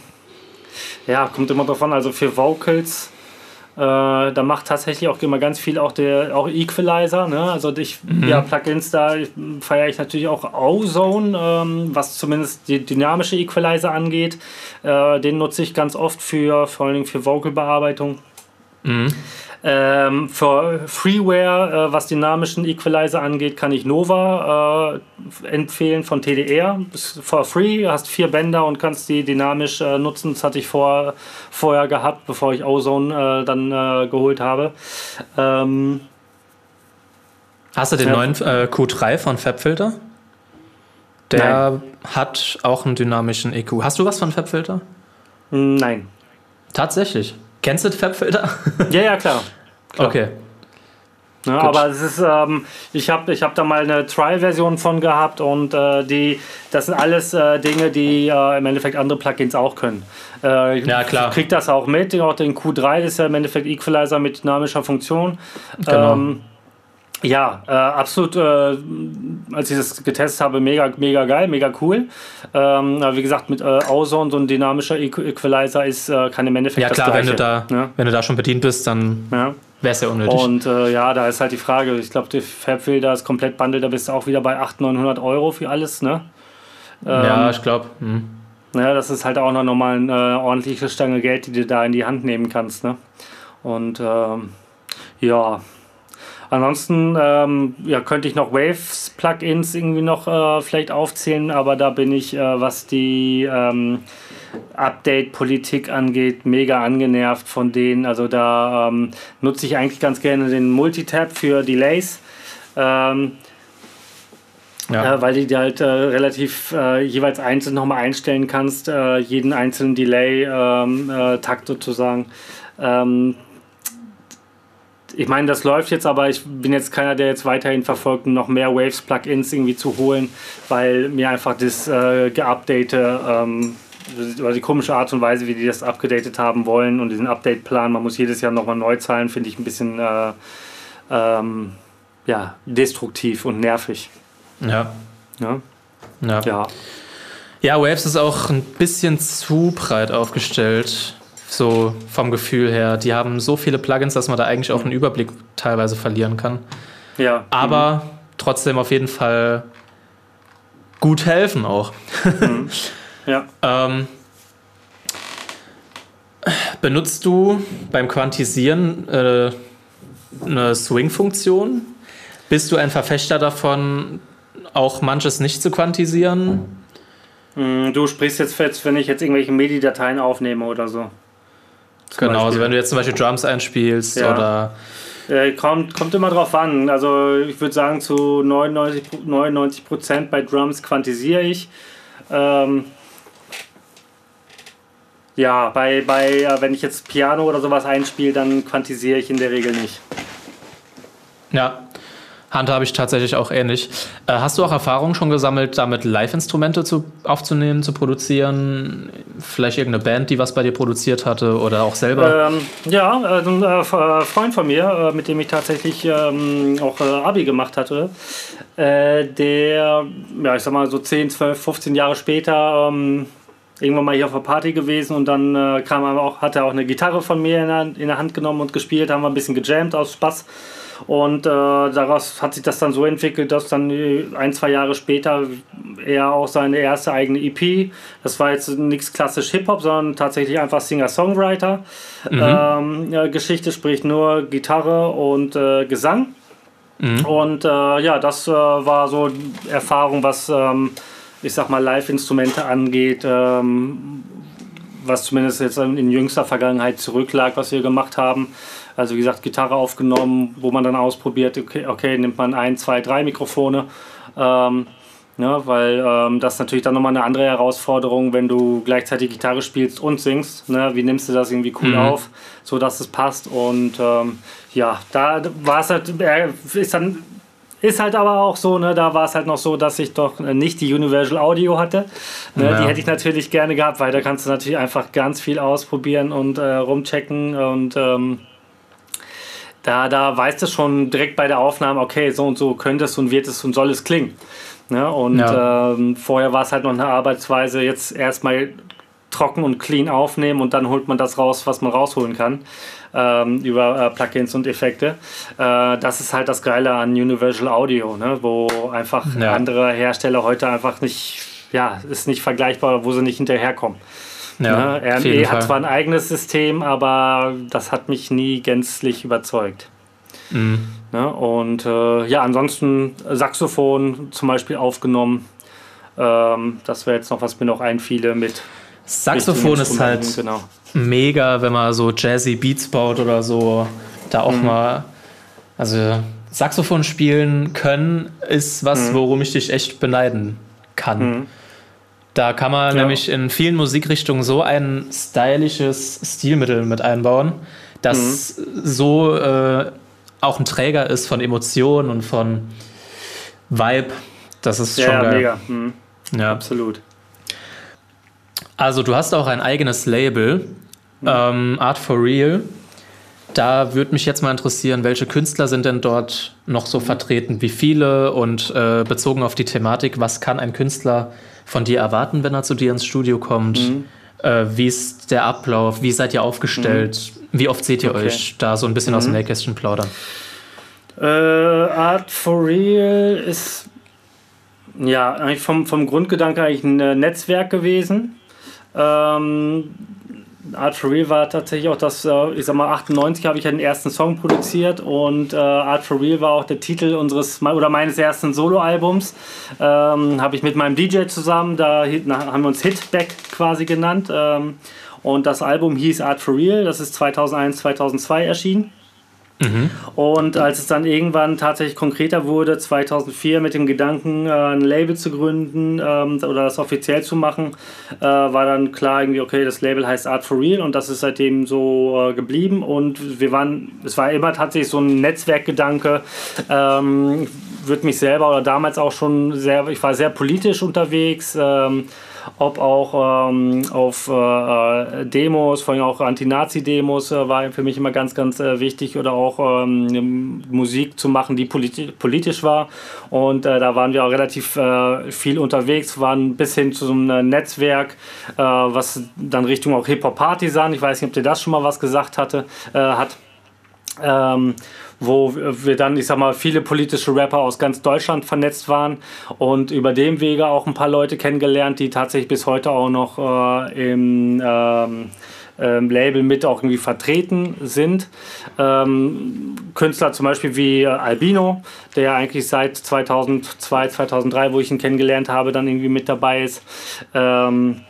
S2: ja, kommt immer davon, also für Vocals da macht tatsächlich auch immer ganz viel auch der auch Equalizer. Ne? Also ich, mhm. ja, Plugins, da feiere ich natürlich auch Ozone, ähm, was zumindest die dynamische Equalizer angeht. Äh, den nutze ich ganz oft für vor allen Dingen für Vocalbearbeitung. Mhm. Ähm, für Freeware, äh, was dynamischen Equalizer angeht, kann ich Nova äh, empfehlen von TDR. Ist for free, hast vier Bänder und kannst die dynamisch äh, nutzen. Das hatte ich vor, vorher gehabt, bevor ich Ozone äh, dann äh, geholt habe. Ähm,
S1: hast du den ja. neuen äh, Q3 von FabFilter? Der Nein. hat auch einen dynamischen EQ. Hast du was von FabFilter?
S2: Nein.
S1: Tatsächlich. Kennst du FabFilter?
S2: Ja, ja, klar. klar.
S1: Okay.
S2: Ja, aber es ist, ähm, ich habe ich hab da mal eine Trial-Version von gehabt und äh, die, das sind alles äh, Dinge, die äh, im Endeffekt andere Plugins auch können.
S1: Äh, ja, klar.
S2: Ich krieg das auch mit, auch den Q3, das ist ja im Endeffekt Equalizer mit dynamischer Funktion. Genau. Ähm, ja, äh, absolut, äh, als ich das getestet habe, mega, mega geil, mega cool. Ähm, aber wie gesagt, mit äh, Ozone, so ein dynamischer Equalizer ist, äh, kann im Endeffekt
S1: ja,
S2: das
S1: klar,
S2: Gleiche.
S1: Wenn du, da, ja? wenn du da schon bedient bist, dann ja. wäre es ja unnötig.
S2: Und äh, ja, da ist halt die Frage, ich glaube, der Fabfilter ist komplett Bundle, da bist du auch wieder bei 800, 900 Euro für alles, ne?
S1: Ähm, ja, ich glaube. Hm.
S2: Ja, das ist halt auch noch nochmal eine äh, ordentliche Stange Geld, die du da in die Hand nehmen kannst, ne? Und ähm, ja, Ansonsten ähm, ja, könnte ich noch Waves-Plugins irgendwie noch äh, vielleicht aufzählen, aber da bin ich, äh, was die ähm, Update-Politik angeht, mega angenervt von denen. Also da ähm, nutze ich eigentlich ganz gerne den Multitab für Delays. Ähm, ja. Äh, weil du die halt äh, relativ äh, jeweils einzeln nochmal einstellen kannst, äh, jeden einzelnen Delay-Takt ähm, sozusagen. Ähm, ich meine, das läuft jetzt, aber ich bin jetzt keiner, der jetzt weiterhin verfolgt, noch mehr Waves-Plugins irgendwie zu holen, weil mir einfach das äh, geupdate ähm, oder die komische Art und Weise, wie die das abgedatet haben wollen und diesen Update-Plan, man muss jedes Jahr nochmal neu zahlen, finde ich ein bisschen äh, ähm, ja, destruktiv und nervig.
S1: Ja.
S2: Ja.
S1: Ja. ja. Ja, Waves ist auch ein bisschen zu breit aufgestellt so vom Gefühl her. Die haben so viele Plugins, dass man da eigentlich auch einen Überblick teilweise verlieren kann.
S2: Ja.
S1: Aber mhm. trotzdem auf jeden Fall gut helfen auch.
S2: Mhm. Ja.
S1: ähm, Benutzt du beim Quantisieren äh, eine Swing-Funktion? Bist du ein Verfechter davon, auch manches nicht zu quantisieren?
S2: Hm, du sprichst jetzt, fest, wenn ich jetzt irgendwelche MIDI-Dateien aufnehme oder so.
S1: Genau, Beispiel. also wenn du jetzt zum Beispiel Drums einspielst ja. oder.
S2: Äh, kommt, kommt immer drauf an. Also ich würde sagen, zu 99, 99 Prozent bei Drums quantisiere ich. Ähm, ja, bei, bei äh, wenn ich jetzt Piano oder sowas einspiele, dann quantisiere ich in der Regel nicht.
S1: Ja, handhabe ich tatsächlich auch ähnlich. Äh, hast du auch Erfahrungen schon gesammelt, damit Live-Instrumente zu, aufzunehmen, zu produzieren? Vielleicht irgendeine Band, die was bei dir produziert hatte oder auch selber?
S2: Ähm, ja, also ein äh, äh Freund von mir, äh, mit dem ich tatsächlich ähm, auch äh, Abi gemacht hatte, äh, der, ja, ich sag mal so 10, 12, 15 Jahre später ähm, irgendwann mal hier auf der Party gewesen und dann äh, kam er auch, hat er auch eine Gitarre von mir in der, in der Hand genommen und gespielt, haben wir ein bisschen gejammt aus Spaß. Und äh, daraus hat sich das dann so entwickelt, dass dann ein, zwei Jahre später er auch seine erste eigene EP, das war jetzt nichts klassisch Hip-Hop, sondern tatsächlich einfach Singer-Songwriter. Mhm. Ähm, spricht nur Gitarre und äh, Gesang. Mhm. Und äh, ja, das äh, war so Erfahrung, was ähm, ich sag mal, Live-Instrumente angeht, ähm, was zumindest jetzt in jüngster Vergangenheit zurücklag, was wir gemacht haben. Also wie gesagt, Gitarre aufgenommen, wo man dann ausprobiert, okay, okay nimmt man ein, zwei, drei Mikrofone. Ähm, ja, ne, weil ähm, das ist natürlich dann nochmal eine andere Herausforderung, wenn du gleichzeitig Gitarre spielst und singst. Ne? Wie nimmst du das irgendwie cool mhm. auf, so dass es passt? Und ähm, ja, da war es halt, ist dann ist halt aber auch so, ne, da war es halt noch so, dass ich doch nicht die Universal Audio hatte. Ne, ja. Die hätte ich natürlich gerne gehabt, weil da kannst du natürlich einfach ganz viel ausprobieren und äh, rumchecken und ähm, da, da weißt du schon direkt bei der Aufnahme, okay, so und so könnte es und wird es und soll es klingen. Ne? Und ja. ähm, vorher war es halt noch eine Arbeitsweise, jetzt erstmal trocken und clean aufnehmen und dann holt man das raus, was man rausholen kann ähm, über äh, Plugins und Effekte. Äh, das ist halt das Geile an Universal Audio, ne? wo einfach ja. andere Hersteller heute einfach nicht, ja, ist nicht vergleichbar, wo sie nicht hinterherkommen. Ja, ne? RME hat zwar ein eigenes System, aber das hat mich nie gänzlich überzeugt. Mhm. Ne? Und äh, ja, ansonsten Saxophon zum Beispiel aufgenommen. Ähm, das wäre jetzt noch, was mir noch einfiele mit.
S1: Saxophon ist halt genau. mega, wenn man so Jazzy Beats baut oder so. Da auch mhm. mal. Also, Saxophon spielen können ist was, mhm. worum ich dich echt beneiden kann. Mhm. Da kann man ja. nämlich in vielen Musikrichtungen so ein stylisches Stilmittel mit einbauen, das mhm. so äh, auch ein Träger ist von Emotionen und von Vibe. Das ist ja, schon geil. Mega. Mhm. Ja, absolut. Also du hast auch ein eigenes Label, mhm. ähm, Art for Real. Da würde mich jetzt mal interessieren, welche Künstler sind denn dort noch so mhm. vertreten? Wie viele? Und äh, bezogen auf die Thematik, was kann ein Künstler von dir erwarten, wenn er zu dir ins Studio kommt? Mhm. Äh, wie ist der Ablauf? Wie seid ihr aufgestellt? Mhm. Wie oft seht ihr okay. euch da so ein bisschen aus dem mhm. Nähkästchen plaudern?
S2: Äh, Art for Real ist ja eigentlich vom, vom Grundgedanke eigentlich ein Netzwerk gewesen. Ähm, Art for Real war tatsächlich auch das, äh, ich sag mal, 98 habe ich ja den ersten Song produziert und äh, Art for Real war auch der Titel unseres oder meines ersten Soloalbums. Ähm, habe ich mit meinem DJ zusammen, da haben wir uns Hitback quasi genannt. Ähm, und das Album hieß Art for Real, das ist 2001, 2002 erschienen. Und als es dann irgendwann tatsächlich konkreter wurde, 2004 mit dem Gedanken, äh, ein Label zu gründen ähm, oder das offiziell zu machen, äh, war dann klar irgendwie, okay, das Label heißt Art for Real und das ist seitdem so äh, geblieben. Und wir waren, es war immer tatsächlich so ein Netzwerkgedanke. Ähm, würde mich selber oder damals auch schon sehr, ich war sehr politisch unterwegs. Ähm, ob auch ähm, auf äh, äh, Demos, vor allem auch Anti-Nazi-Demos, äh, war für mich immer ganz, ganz äh, wichtig oder auch ähm, Musik zu machen, die politi politisch war. Und äh, da waren wir auch relativ äh, viel unterwegs, waren bis hin zu so einem Netzwerk, was dann Richtung auch Hip-Hop-Partisan, ich weiß nicht, ob dir das schon mal was gesagt hatte, hat. Ähm, wo wir dann, ich sag mal, viele politische Rapper aus ganz Deutschland vernetzt waren und über dem Wege auch ein paar Leute kennengelernt, die tatsächlich bis heute auch noch äh, im ähm, ähm, Label mit auch irgendwie vertreten sind. Ähm, Künstler zum Beispiel wie äh, Albino, der eigentlich seit 2002, 2003, wo ich ihn kennengelernt habe, dann irgendwie mit dabei ist. Ähm,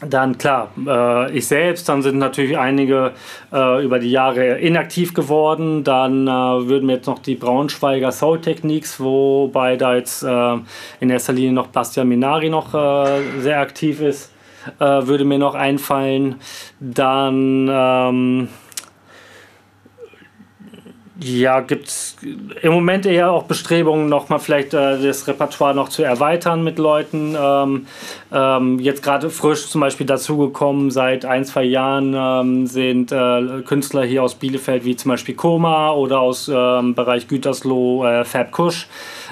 S2: dann klar, äh, ich selbst, dann sind natürlich einige äh, über die Jahre inaktiv geworden. Dann äh, würden mir jetzt noch die Braunschweiger Soul Techniques, wobei da jetzt äh, in erster Linie noch Bastian Minari noch äh, sehr aktiv ist, äh, würde mir noch einfallen. Dann ähm, ja, gibt es im Moment eher auch Bestrebungen, nochmal vielleicht äh, das Repertoire noch zu erweitern mit Leuten. Ähm, ähm, jetzt gerade frisch zum Beispiel dazugekommen, seit ein, zwei Jahren ähm, sind äh, Künstler hier aus Bielefeld wie zum Beispiel Koma oder aus ähm, Bereich Gütersloh äh, Fab Kusch,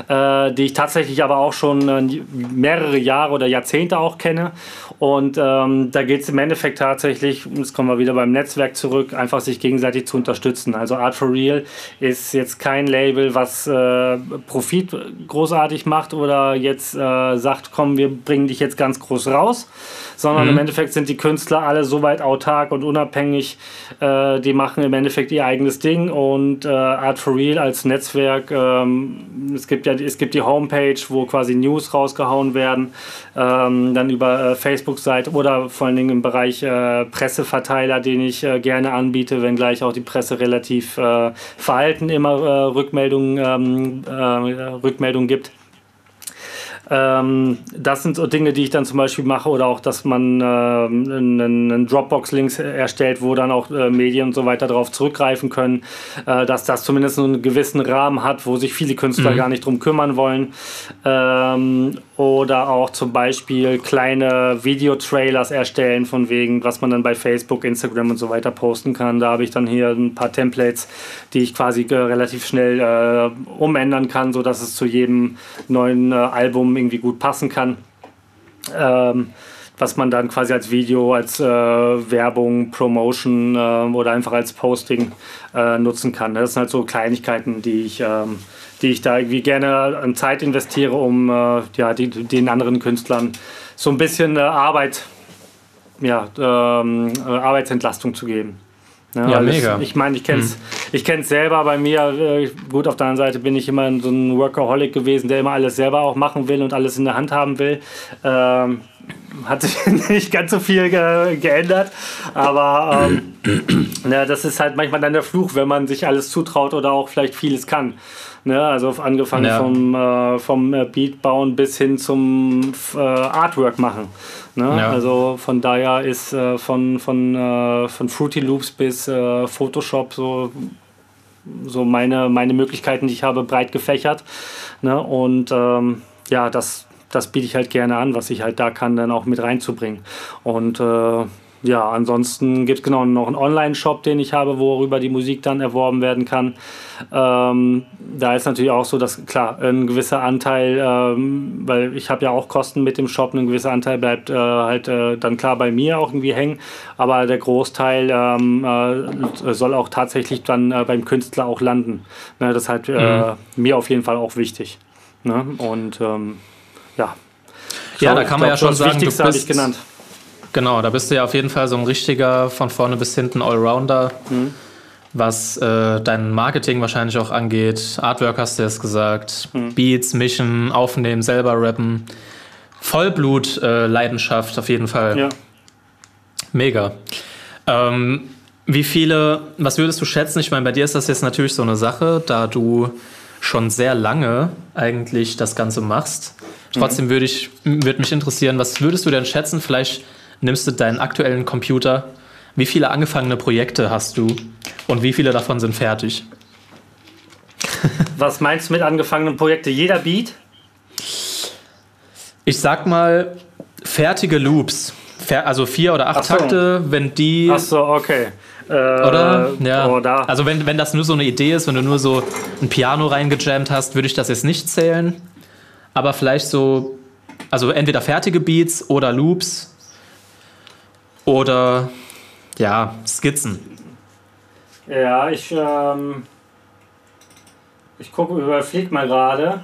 S2: äh, die ich tatsächlich aber auch schon äh, mehrere Jahre oder Jahrzehnte auch kenne. Und ähm, da geht es im Endeffekt tatsächlich, jetzt kommen wir wieder beim Netzwerk zurück, einfach sich gegenseitig zu unterstützen. Also Art for Real ist jetzt kein Label, was äh, Profit großartig macht oder jetzt äh, sagt, komm, wir bringen dich jetzt ganz groß raus, sondern mhm. im Endeffekt sind die Künstler alle so weit autark und unabhängig, äh, die machen im Endeffekt ihr eigenes Ding und äh, Art for Real als Netzwerk, ähm, es gibt ja es gibt die Homepage, wo quasi News rausgehauen werden, ähm, dann über äh, Facebook-Seite oder vor allen Dingen im Bereich äh, Presseverteiler, den ich gerne anbiete, wenngleich auch die Presse relativ verhalten immer Rückmeldungen, ähm, Rückmeldungen gibt. Ähm, das sind so Dinge, die ich dann zum Beispiel mache oder auch, dass man äh, einen, Dropbox-Links erstellt, wo dann auch äh, Medien und so weiter darauf zurückgreifen können, äh, dass das zumindest einen gewissen Rahmen hat, wo sich viele Künstler mhm. gar nicht drum kümmern wollen. Ähm, oder auch zum Beispiel kleine Videotrailers erstellen, von wegen, was man dann bei Facebook, Instagram und so weiter posten kann. Da habe ich dann hier ein paar Templates, die ich quasi äh, relativ schnell äh, umändern kann, sodass es zu jedem neuen äh, Album irgendwie gut passen kann. Ähm, was man dann quasi als Video, als äh, Werbung, Promotion äh, oder einfach als Posting nutzen kann. Das sind halt so Kleinigkeiten, die ich, ähm, die ich da irgendwie gerne an Zeit investiere, um äh, ja, die, den anderen Künstlern so ein bisschen äh, Arbeit, ja, ähm, äh, Arbeitsentlastung zu geben.
S1: Ja, ja mega.
S2: Ich meine, ich kenne es hm. ich selber bei mir. Äh, gut, auf der anderen Seite bin ich immer so ein Workaholic gewesen, der immer alles selber auch machen will und alles in der Hand haben will. Ähm, hat sich nicht ganz so viel ge geändert, aber ähm, na, das ist halt manchmal dann der Fluch, wenn man sich alles zutraut oder auch vielleicht vieles kann. Ne? Also angefangen ja. vom, äh, vom äh, Beat bauen bis hin zum äh, Artwork machen. Ne? Ja. Also von daher ist äh, von, von, äh, von Fruity Loops bis äh, Photoshop so, so meine, meine Möglichkeiten, die ich habe, breit gefächert. Ne? Und ähm, ja, das, das biete ich halt gerne an, was ich halt da kann, dann auch mit reinzubringen. Und äh, ja, ansonsten gibt es genau noch einen Online-Shop, den ich habe, worüber die Musik dann erworben werden kann. Ähm, da ist natürlich auch so, dass klar, ein gewisser Anteil, ähm, weil ich habe ja auch Kosten mit dem Shop, ein gewisser Anteil bleibt äh, halt äh, dann klar bei mir auch irgendwie hängen, aber der Großteil ähm, äh, soll auch tatsächlich dann äh, beim Künstler auch landen. Ne, das ist halt äh, mhm. mir auf jeden Fall auch wichtig. Ne? Und ähm, ja.
S1: Ja, da kann man ja schon sagen, du bist, genannt. Genau, da bist du ja auf jeden Fall so ein richtiger von vorne bis hinten Allrounder, mhm. was äh, dein Marketing wahrscheinlich auch angeht. Artwork hast du jetzt gesagt, mhm. Beats, Mischen, Aufnehmen, selber rappen. Vollblut, äh, Leidenschaft auf jeden Fall. Ja. Mega. Ähm, wie viele, was würdest du schätzen? Ich meine, bei dir ist das jetzt natürlich so eine Sache, da du schon sehr lange eigentlich das Ganze machst. Trotzdem mhm. würde ich, würde mich interessieren, was würdest du denn schätzen? Vielleicht nimmst du deinen aktuellen Computer, wie viele angefangene Projekte hast du und wie viele davon sind fertig?
S2: Was meinst du mit angefangenen Projekten? Jeder Beat?
S1: Ich sag mal fertige Loops. Also vier oder acht so. Takte, wenn die.
S2: Ach so, okay.
S1: Äh, oder? Ja. Oh, also wenn, wenn das nur so eine Idee ist, wenn du nur so ein Piano reingejammt hast, würde ich das jetzt nicht zählen. Aber vielleicht so, also entweder fertige Beats oder Loops oder ja, Skizzen.
S2: Ja, ich, ähm, ich gucke, überflieg mal gerade.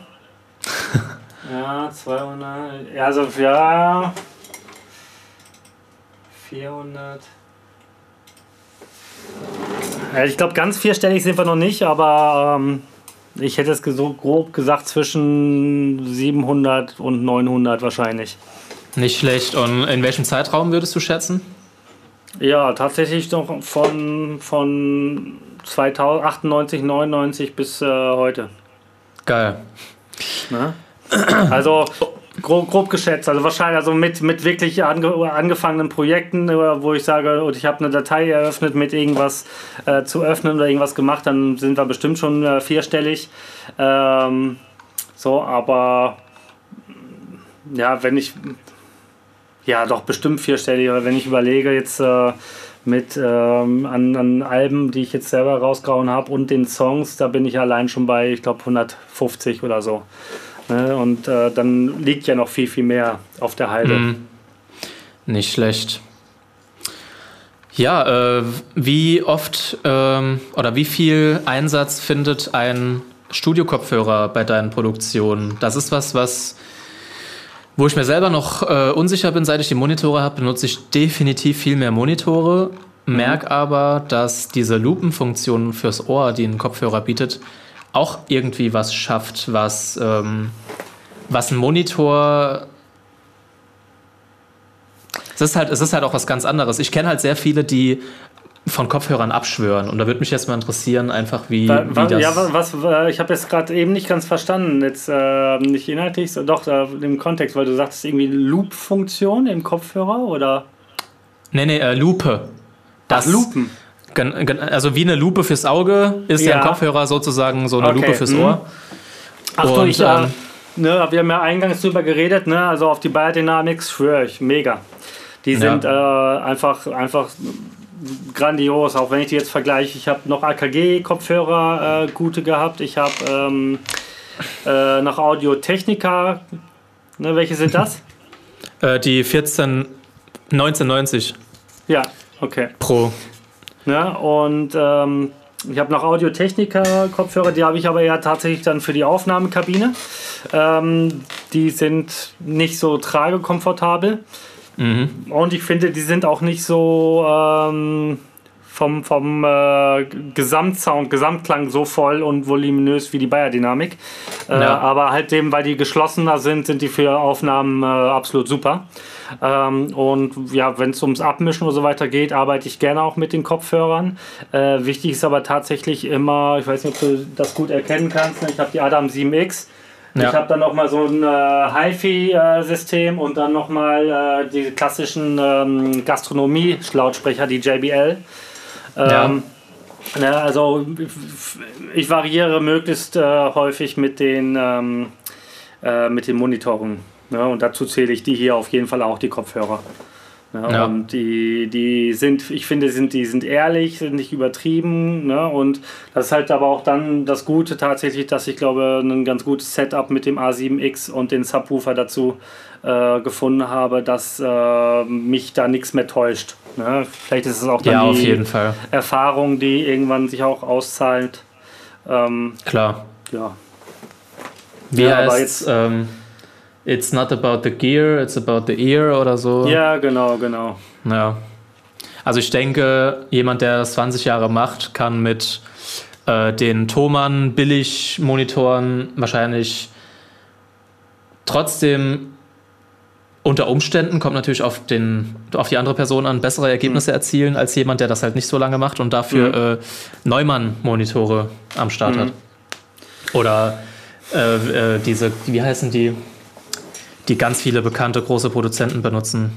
S2: ja, 200, ja, also ja, 400. ich glaube, ganz vierstellig sind wir noch nicht, aber ähm, ich hätte es so grob gesagt zwischen 700 und 900 wahrscheinlich.
S1: Nicht schlecht. Und in welchem Zeitraum würdest du schätzen?
S2: Ja, tatsächlich noch von, von 2098, 99 bis äh, heute.
S1: Geil.
S2: Na? Also grob, grob geschätzt, also wahrscheinlich also mit, mit wirklich ange, angefangenen Projekten, äh, wo ich sage, und ich habe eine Datei eröffnet mit irgendwas äh, zu öffnen oder irgendwas gemacht, dann sind wir bestimmt schon äh, vierstellig. Ähm, so, aber ja, wenn ich ja doch bestimmt vierstellig, aber wenn ich überlege jetzt äh, mit ähm, an, an Alben, die ich jetzt selber rausgehauen habe und den Songs, da bin ich allein schon bei, ich glaube, 150 oder so. Ne? Und äh, dann liegt ja noch viel, viel mehr auf der Halde. Mhm.
S1: Nicht schlecht. Ja, äh, wie oft ähm, oder wie viel Einsatz findet ein Studiokopfhörer bei deinen Produktionen? Das ist was, was wo ich mir selber noch äh, unsicher bin, seit ich die Monitore habe, benutze ich definitiv viel mehr Monitore. Mhm. Merk aber, dass diese Lupenfunktion fürs Ohr, die ein Kopfhörer bietet, auch irgendwie was schafft, was, ähm, was ein Monitor. Es ist, halt, es ist halt auch was ganz anderes. Ich kenne halt sehr viele, die von Kopfhörern abschwören. Und da würde mich jetzt mal interessieren, einfach wie,
S2: wie das. Ja, was, ich habe jetzt gerade eben nicht ganz verstanden, jetzt äh, nicht inhaltlich, doch äh, im Kontext, weil du sagst, irgendwie Loop-Funktion im Kopfhörer oder?
S1: Nee, nee, äh, Lupe.
S2: Das, Ach, Lupen.
S1: Also wie eine Lupe fürs Auge ist ja, ein Kopfhörer sozusagen so eine okay. Lupe fürs mhm. Ohr.
S2: Achtung, Und, ich, äh, ähm, ne, wir haben ja eingangs drüber geredet, ne, also auf die Biodynamics schwöre ich, mega. Die sind ja. äh, einfach, einfach grandios, auch wenn ich die jetzt vergleiche. Ich habe noch AKG-Kopfhörer äh, gute gehabt. Ich habe ähm, äh, noch Audio-Technica. Ne, welche sind das?
S1: äh, die 14 1990.
S2: Ja, okay.
S1: Pro.
S2: Ja, und ähm, ich habe noch Audio-Technica-Kopfhörer, die habe ich aber ja tatsächlich dann für die Aufnahmekabine. Ähm, die sind nicht so tragekomfortabel. Mhm. Und ich finde, die sind auch nicht so ähm, vom, vom äh, Gesamtsound, Gesamtklang so voll und voluminös wie die Bayer-Dynamik. Äh, ja. Aber halt eben, weil die geschlossener sind, sind die für Aufnahmen äh, absolut super. Ähm, und ja, wenn es ums Abmischen und so weiter geht, arbeite ich gerne auch mit den Kopfhörern. Äh, wichtig ist aber tatsächlich immer, ich weiß nicht, ob du das gut erkennen kannst, ne? ich habe die Adam 7X. Ja. Ich habe dann nochmal so ein äh, HiFi-System und dann nochmal äh, die klassischen ähm, Gastronomie-Lautsprecher, die JBL. Ähm, ja. Ne, also ich variiere möglichst äh, häufig mit den, ähm, äh, mit den Monitoren. Ne, und dazu zähle ich die hier auf jeden Fall auch, die Kopfhörer. Ne, ja. Und die, die sind, ich finde, sind, die sind ehrlich, sind nicht übertrieben. Ne? Und das ist halt aber auch dann das Gute tatsächlich, dass ich glaube, ein ganz gutes Setup mit dem A7X und den Subwoofer dazu äh, gefunden habe, dass äh, mich da nichts mehr täuscht. Ne? Vielleicht ist es auch dann
S1: ja, die
S2: Erfahrung, die irgendwann sich auch auszahlt. Ähm,
S1: Klar.
S2: Ja.
S1: Wie ja, heißt, aber jetzt, ähm It's not about the gear, it's about the ear oder so.
S2: Ja, genau, genau.
S1: Ja. Also ich denke, jemand, der das 20 Jahre macht, kann mit äh, den Thomann Billig-Monitoren wahrscheinlich trotzdem unter Umständen, kommt natürlich auf, den, auf die andere Person an, bessere Ergebnisse mhm. erzielen als jemand, der das halt nicht so lange macht und dafür mhm. äh, Neumann-Monitore am Start mhm. hat. Oder äh, äh, diese, wie heißen die? Die ganz viele bekannte große Produzenten benutzen.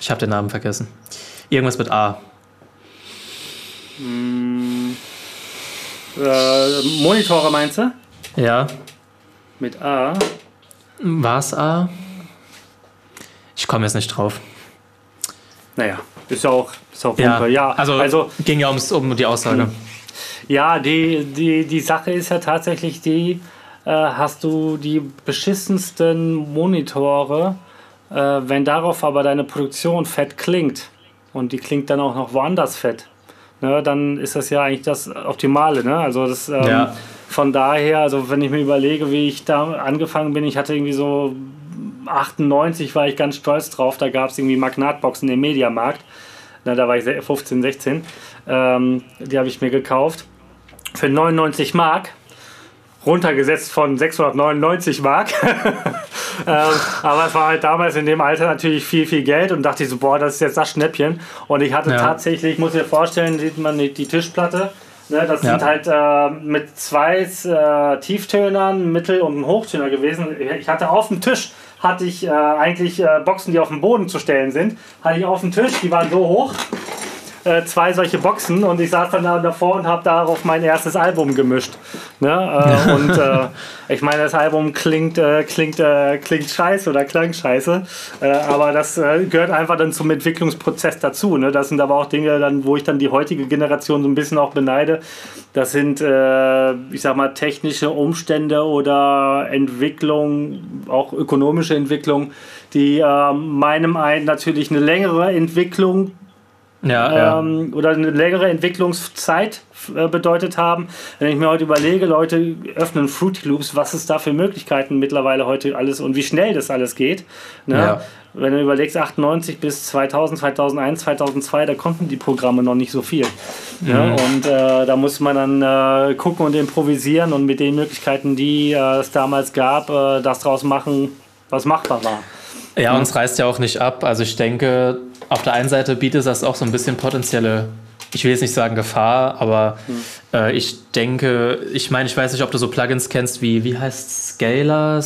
S1: Ich habe den Namen vergessen. Irgendwas mit A.
S2: Hm. Äh, Monitore meinst du?
S1: Ja.
S2: Mit A.
S1: War es A? Ich komme jetzt nicht drauf.
S2: Naja, ist ja auch, ist auch
S1: ja, ja, also, also ging ja ums, um die Aussage.
S2: Ja, die, die, die Sache ist ja tatsächlich die, äh, hast du die beschissensten Monitore, äh, wenn darauf aber deine Produktion fett klingt und die klingt dann auch noch woanders fett, ne, dann ist das ja eigentlich das Optimale. Ne? Also das, ähm, ja. von daher, also wenn ich mir überlege, wie ich da angefangen bin, ich hatte irgendwie so 98 war ich ganz stolz drauf, da gab es irgendwie Magnatboxen im Mediamarkt. Na, da war ich 15, 16. Ähm, die habe ich mir gekauft für 99 Mark runtergesetzt von 699 Mark. ähm, aber es war halt damals in dem Alter natürlich viel, viel Geld und dachte ich so, boah, das ist jetzt das Schnäppchen. Und ich hatte ja. tatsächlich, ich muss mir vorstellen, sieht man die, die Tischplatte. Ne, das ja. sind halt äh, mit zwei äh, Tieftönern, Mittel- und Hochtöner gewesen. Ich hatte auf dem Tisch hatte ich äh, eigentlich äh, Boxen, die auf dem Boden zu stellen sind. Hatte ich auf dem Tisch, die waren so hoch äh, zwei solche Boxen und ich saß dann da davor und habe darauf mein erstes Album gemischt. Ne? Äh, und äh, ich meine, das Album klingt, äh, klingt, äh, klingt scheiße oder klang scheiße, äh, aber das gehört einfach dann zum Entwicklungsprozess dazu. Ne? Das sind aber auch Dinge, dann, wo ich dann die heutige Generation so ein bisschen auch beneide. Das sind, ich sag mal, technische Umstände oder Entwicklung, auch ökonomische Entwicklung, die meinem einen natürlich eine längere Entwicklung ja, ähm, ja. oder eine längere Entwicklungszeit äh, bedeutet haben. Wenn ich mir heute überlege, Leute öffnen Fruity Loops, was es da für Möglichkeiten mittlerweile heute alles und wie schnell das alles geht. Ne? Ja. Wenn du überlegst, 98 bis 2000, 2001, 2002, da konnten die Programme noch nicht so viel. Mhm. Ne? Und äh, da muss man dann äh, gucken und improvisieren und mit den Möglichkeiten, die äh, es damals gab, äh, das draus machen, was machbar war.
S1: Ja, uns reißt ja auch nicht ab. Also ich denke, auf der einen Seite bietet das auch so ein bisschen potenzielle, ich will jetzt nicht sagen Gefahr, aber hm. äh, ich denke, ich meine, ich weiß nicht, ob du so Plugins kennst wie, wie heißt Scalar?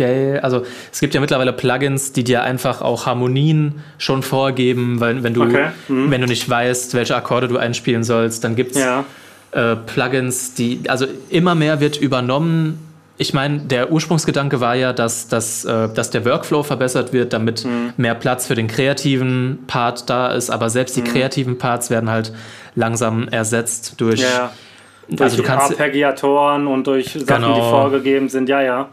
S1: Scale? Also es gibt ja mittlerweile Plugins, die dir einfach auch Harmonien schon vorgeben, weil wenn du, okay. hm. wenn du nicht weißt, welche Akkorde du einspielen sollst, dann gibt es ja. äh, Plugins, die, also immer mehr wird übernommen ich meine, der Ursprungsgedanke war ja, dass, dass, äh, dass der Workflow verbessert wird, damit mhm. mehr Platz für den kreativen Part da ist. Aber selbst die mhm. kreativen Parts werden halt langsam ersetzt durch.
S2: Ja, durch also du kannst, Arpeggiatoren und durch Sachen, genau. die vorgegeben sind. Ja, ja.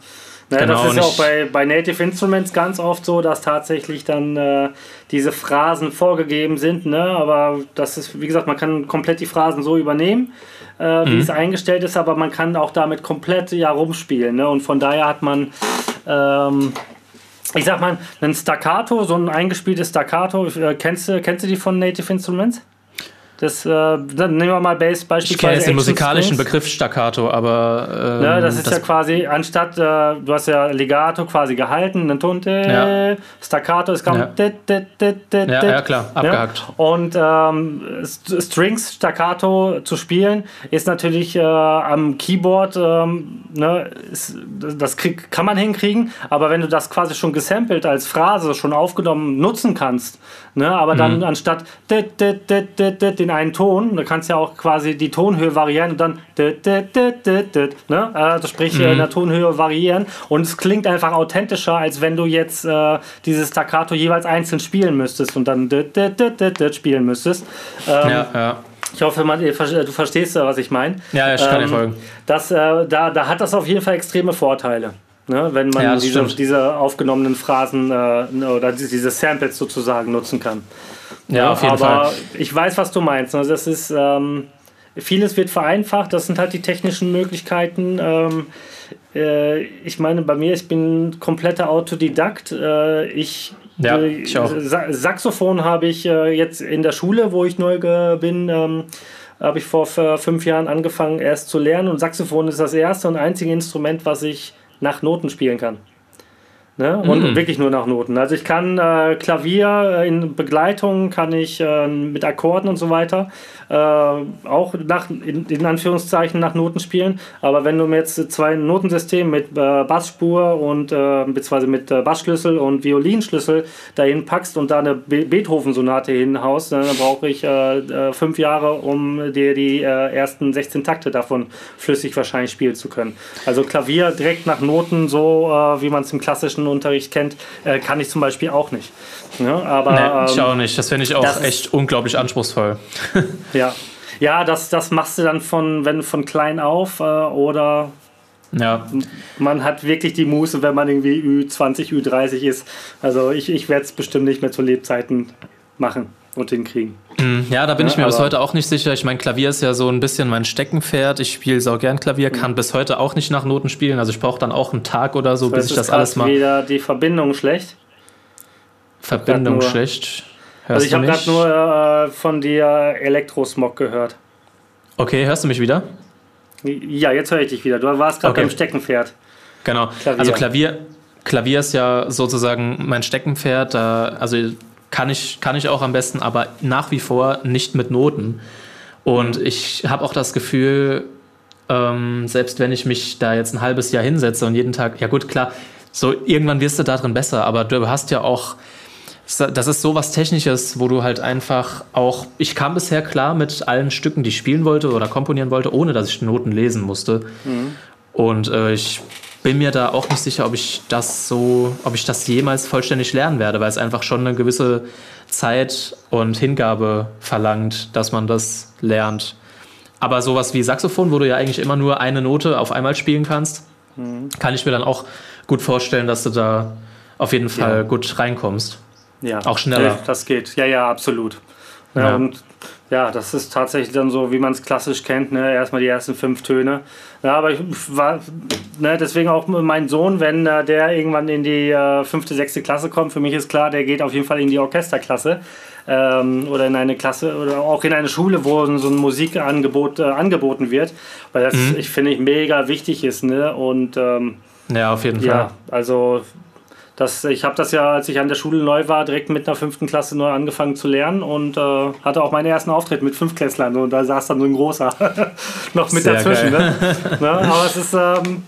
S2: Naja, genau, das ist ja auch bei, bei Native Instruments ganz oft so, dass tatsächlich dann äh, diese Phrasen vorgegeben sind. Ne? Aber das ist, wie gesagt, man kann komplett die Phrasen so übernehmen äh, wie mhm. es eingestellt ist, aber man kann auch damit komplett ja rumspielen. Ne? Und von daher hat man. Ähm, ich sag mal, ein Staccato, so ein eingespieltes Staccato, äh, kennst, du, kennst du die von Native Instruments? Das, äh, dann nehmen wir mal Bass beispielsweise.
S1: Ich kenne jetzt den musikalischen Strings. Begriff Staccato, aber.
S2: Ähm, ja, das ist das ja quasi, anstatt, äh, du hast ja Legato quasi gehalten, einen Ton, ja. Staccato, es kam.
S1: Ja. ja, ja, klar, abgehakt.
S2: Ja. Und ähm, Strings Staccato zu spielen, ist natürlich äh, am Keyboard, ähm, ne, ist, das krieg, kann man hinkriegen, aber wenn du das quasi schon gesampelt als Phrase schon aufgenommen nutzen kannst, ne, aber dann mhm. anstatt den einen Ton. Da kannst du ja auch quasi die Tonhöhe variieren und dann ne? also sprich mhm. in der Tonhöhe variieren und es klingt einfach authentischer, als wenn du jetzt äh, dieses Staccato jeweils einzeln spielen müsstest und dann spielen müsstest. Ähm, ja, ja. Ich hoffe, man, du verstehst, was ich meine.
S1: Ja, ich kann ähm, dir folgen.
S2: Das, äh, da, da hat das auf jeden Fall extreme Vorteile. Ne, wenn man ja, diese, diese, aufgenommenen Phrasen äh, oder diese Samples sozusagen nutzen kann. Ja, auf jeden aber Fall. ich weiß, was du meinst. Also das ist, ähm, vieles wird vereinfacht, das sind halt die technischen Möglichkeiten. Ähm, äh, ich meine, bei mir, ich bin kompletter Autodidakt. Äh, ich ja, äh, ich auch. Sa Saxophon habe ich äh, jetzt in der Schule, wo ich neu bin, ähm, habe ich vor fünf Jahren angefangen erst zu lernen und Saxophon ist das erste und einzige Instrument, was ich nach Noten spielen kann. Ne? Und mhm. wirklich nur nach Noten. Also ich kann äh, Klavier äh, in Begleitung, kann ich äh, mit Akkorden und so weiter äh, auch nach, in, in, Anführungszeichen nach Noten spielen. Aber wenn du mir jetzt zwei Notensysteme mit äh, Bassspur und äh, beziehungsweise mit Bassschlüssel und Violinschlüssel dahin packst und da eine Be Beethoven-Sonate hinhaust, dann brauche ich fünf Jahre, um dir die ersten 16 Takte davon flüssig wahrscheinlich spielen zu können. Also Klavier direkt nach Noten, so wie man es im klassischen Unterricht kennt, äh, kann ich zum Beispiel auch nicht.
S1: Ja, aber, nee, ich ähm, auch nicht. Das finde ich auch echt unglaublich anspruchsvoll.
S2: ja. Ja, das, das machst du dann von, wenn von klein auf äh, oder ja. man hat wirklich die Muße, wenn man irgendwie Ü20, Ü30 ist. Also ich, ich werde es bestimmt nicht mehr zu Lebzeiten machen und hinkriegen.
S1: Mhm. Ja, da bin ja, ich mir bis heute auch nicht sicher. Ich meine, Klavier ist ja so ein bisschen mein Steckenpferd. Ich spiele sau gern Klavier, kann bis heute auch nicht nach Noten spielen. Also ich brauche dann auch einen Tag oder so, bis ich das alles mal.
S2: wieder die Verbindung schlecht.
S1: Verbindung schlecht.
S2: Hörst also ich habe gerade nur äh, von dir Elektrosmog gehört.
S1: Okay, hörst du mich wieder?
S2: Ja, jetzt höre ich dich wieder. Du warst gerade okay. beim Steckenpferd.
S1: Genau. Klavier. Also Klavier, Klavier ist ja sozusagen mein Steckenpferd. Also kann ich, kann ich auch am besten, aber nach wie vor nicht mit Noten. Und ich habe auch das Gefühl, ähm, selbst wenn ich mich da jetzt ein halbes Jahr hinsetze und jeden Tag, ja gut, klar, so irgendwann wirst du darin besser, aber du hast ja auch, das ist so was Technisches, wo du halt einfach auch, ich kam bisher klar mit allen Stücken, die ich spielen wollte oder komponieren wollte, ohne dass ich Noten lesen musste. Mhm. Und äh, ich bin mir da auch nicht sicher, ob ich das so, ob ich das jemals vollständig lernen werde, weil es einfach schon eine gewisse Zeit und Hingabe verlangt, dass man das lernt. Aber sowas wie Saxophon, wo du ja eigentlich immer nur eine Note auf einmal spielen kannst, mhm. kann ich mir dann auch gut vorstellen, dass du da auf jeden Fall ja. gut reinkommst.
S2: Ja, auch schneller. Das geht. Ja, ja, absolut. Ja, ja. Und ja, das ist tatsächlich dann so, wie man es klassisch kennt, ne? erstmal die ersten fünf Töne. Ja, aber ich war, ne, deswegen auch mein Sohn, wenn äh, der irgendwann in die äh, fünfte, sechste Klasse kommt, für mich ist klar, der geht auf jeden Fall in die Orchesterklasse ähm, oder in eine Klasse oder auch in eine Schule, wo so ein Musikangebot äh, angeboten wird, weil das, mhm. ich finde, mega wichtig ist. Ne? Und ähm,
S1: ja, auf jeden Fall.
S2: Ja, also das, ich habe das ja, als ich an der Schule neu war, direkt mit einer fünften Klasse neu angefangen zu lernen und äh, hatte auch meinen ersten Auftritt mit Fünfklässlern und da saß dann so ein großer noch mit Sehr dazwischen. Ne? ne? Aber es ist, ähm,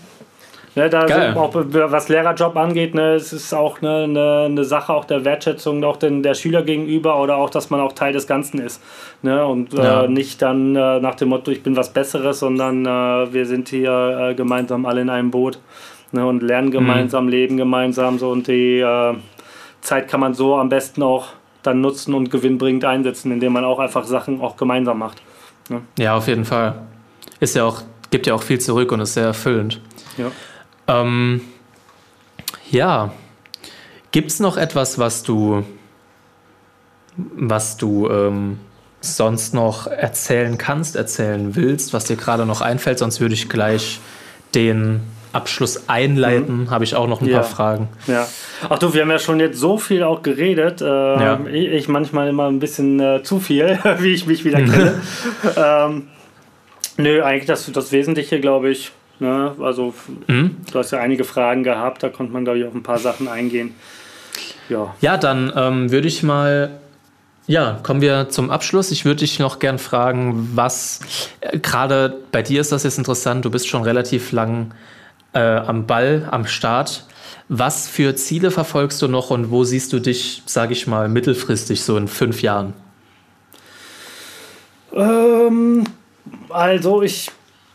S2: ne, da so, auch was Lehrerjob angeht, ne, es ist auch eine, eine, eine Sache auch der Wertschätzung auch den, der Schüler gegenüber oder auch, dass man auch Teil des Ganzen ist. Ne? Und äh, ja. nicht dann äh, nach dem Motto, ich bin was Besseres, sondern äh, wir sind hier äh, gemeinsam alle in einem Boot ne, und lernen gemeinsam, mhm. leben gemeinsam so und die äh, Zeit kann man so am besten auch dann nutzen und gewinnbringend einsetzen, indem man auch einfach Sachen auch gemeinsam macht.
S1: Ne? Ja, auf jeden Fall. Ist ja auch, gibt ja auch viel zurück und ist sehr erfüllend. Ja. Ähm, ja. Gibt es noch etwas, was du, was du ähm, sonst noch erzählen kannst, erzählen willst, was dir gerade noch einfällt? Sonst würde ich gleich den Abschluss einleiten, mhm. habe ich auch noch ein ja. paar Fragen.
S2: Ja. Ach du, wir haben ja schon jetzt so viel auch geredet. Äh, ja. ich, ich, manchmal immer ein bisschen äh, zu viel, wie ich mich wieder kenne. ähm, nö, eigentlich das, das Wesentliche, glaube ich. Ne? Also, mhm. du hast ja einige Fragen gehabt, da konnte man, glaube ich, auf ein paar Sachen eingehen.
S1: Ja, ja dann ähm, würde ich mal ja, kommen wir zum Abschluss. Ich würde dich noch gern fragen, was äh, gerade bei dir ist das jetzt interessant. Du bist schon relativ lang äh, am Ball, am Start. Was für Ziele verfolgst du noch und wo siehst du dich, sage ich mal, mittelfristig, so in fünf Jahren?
S2: Ähm, also ich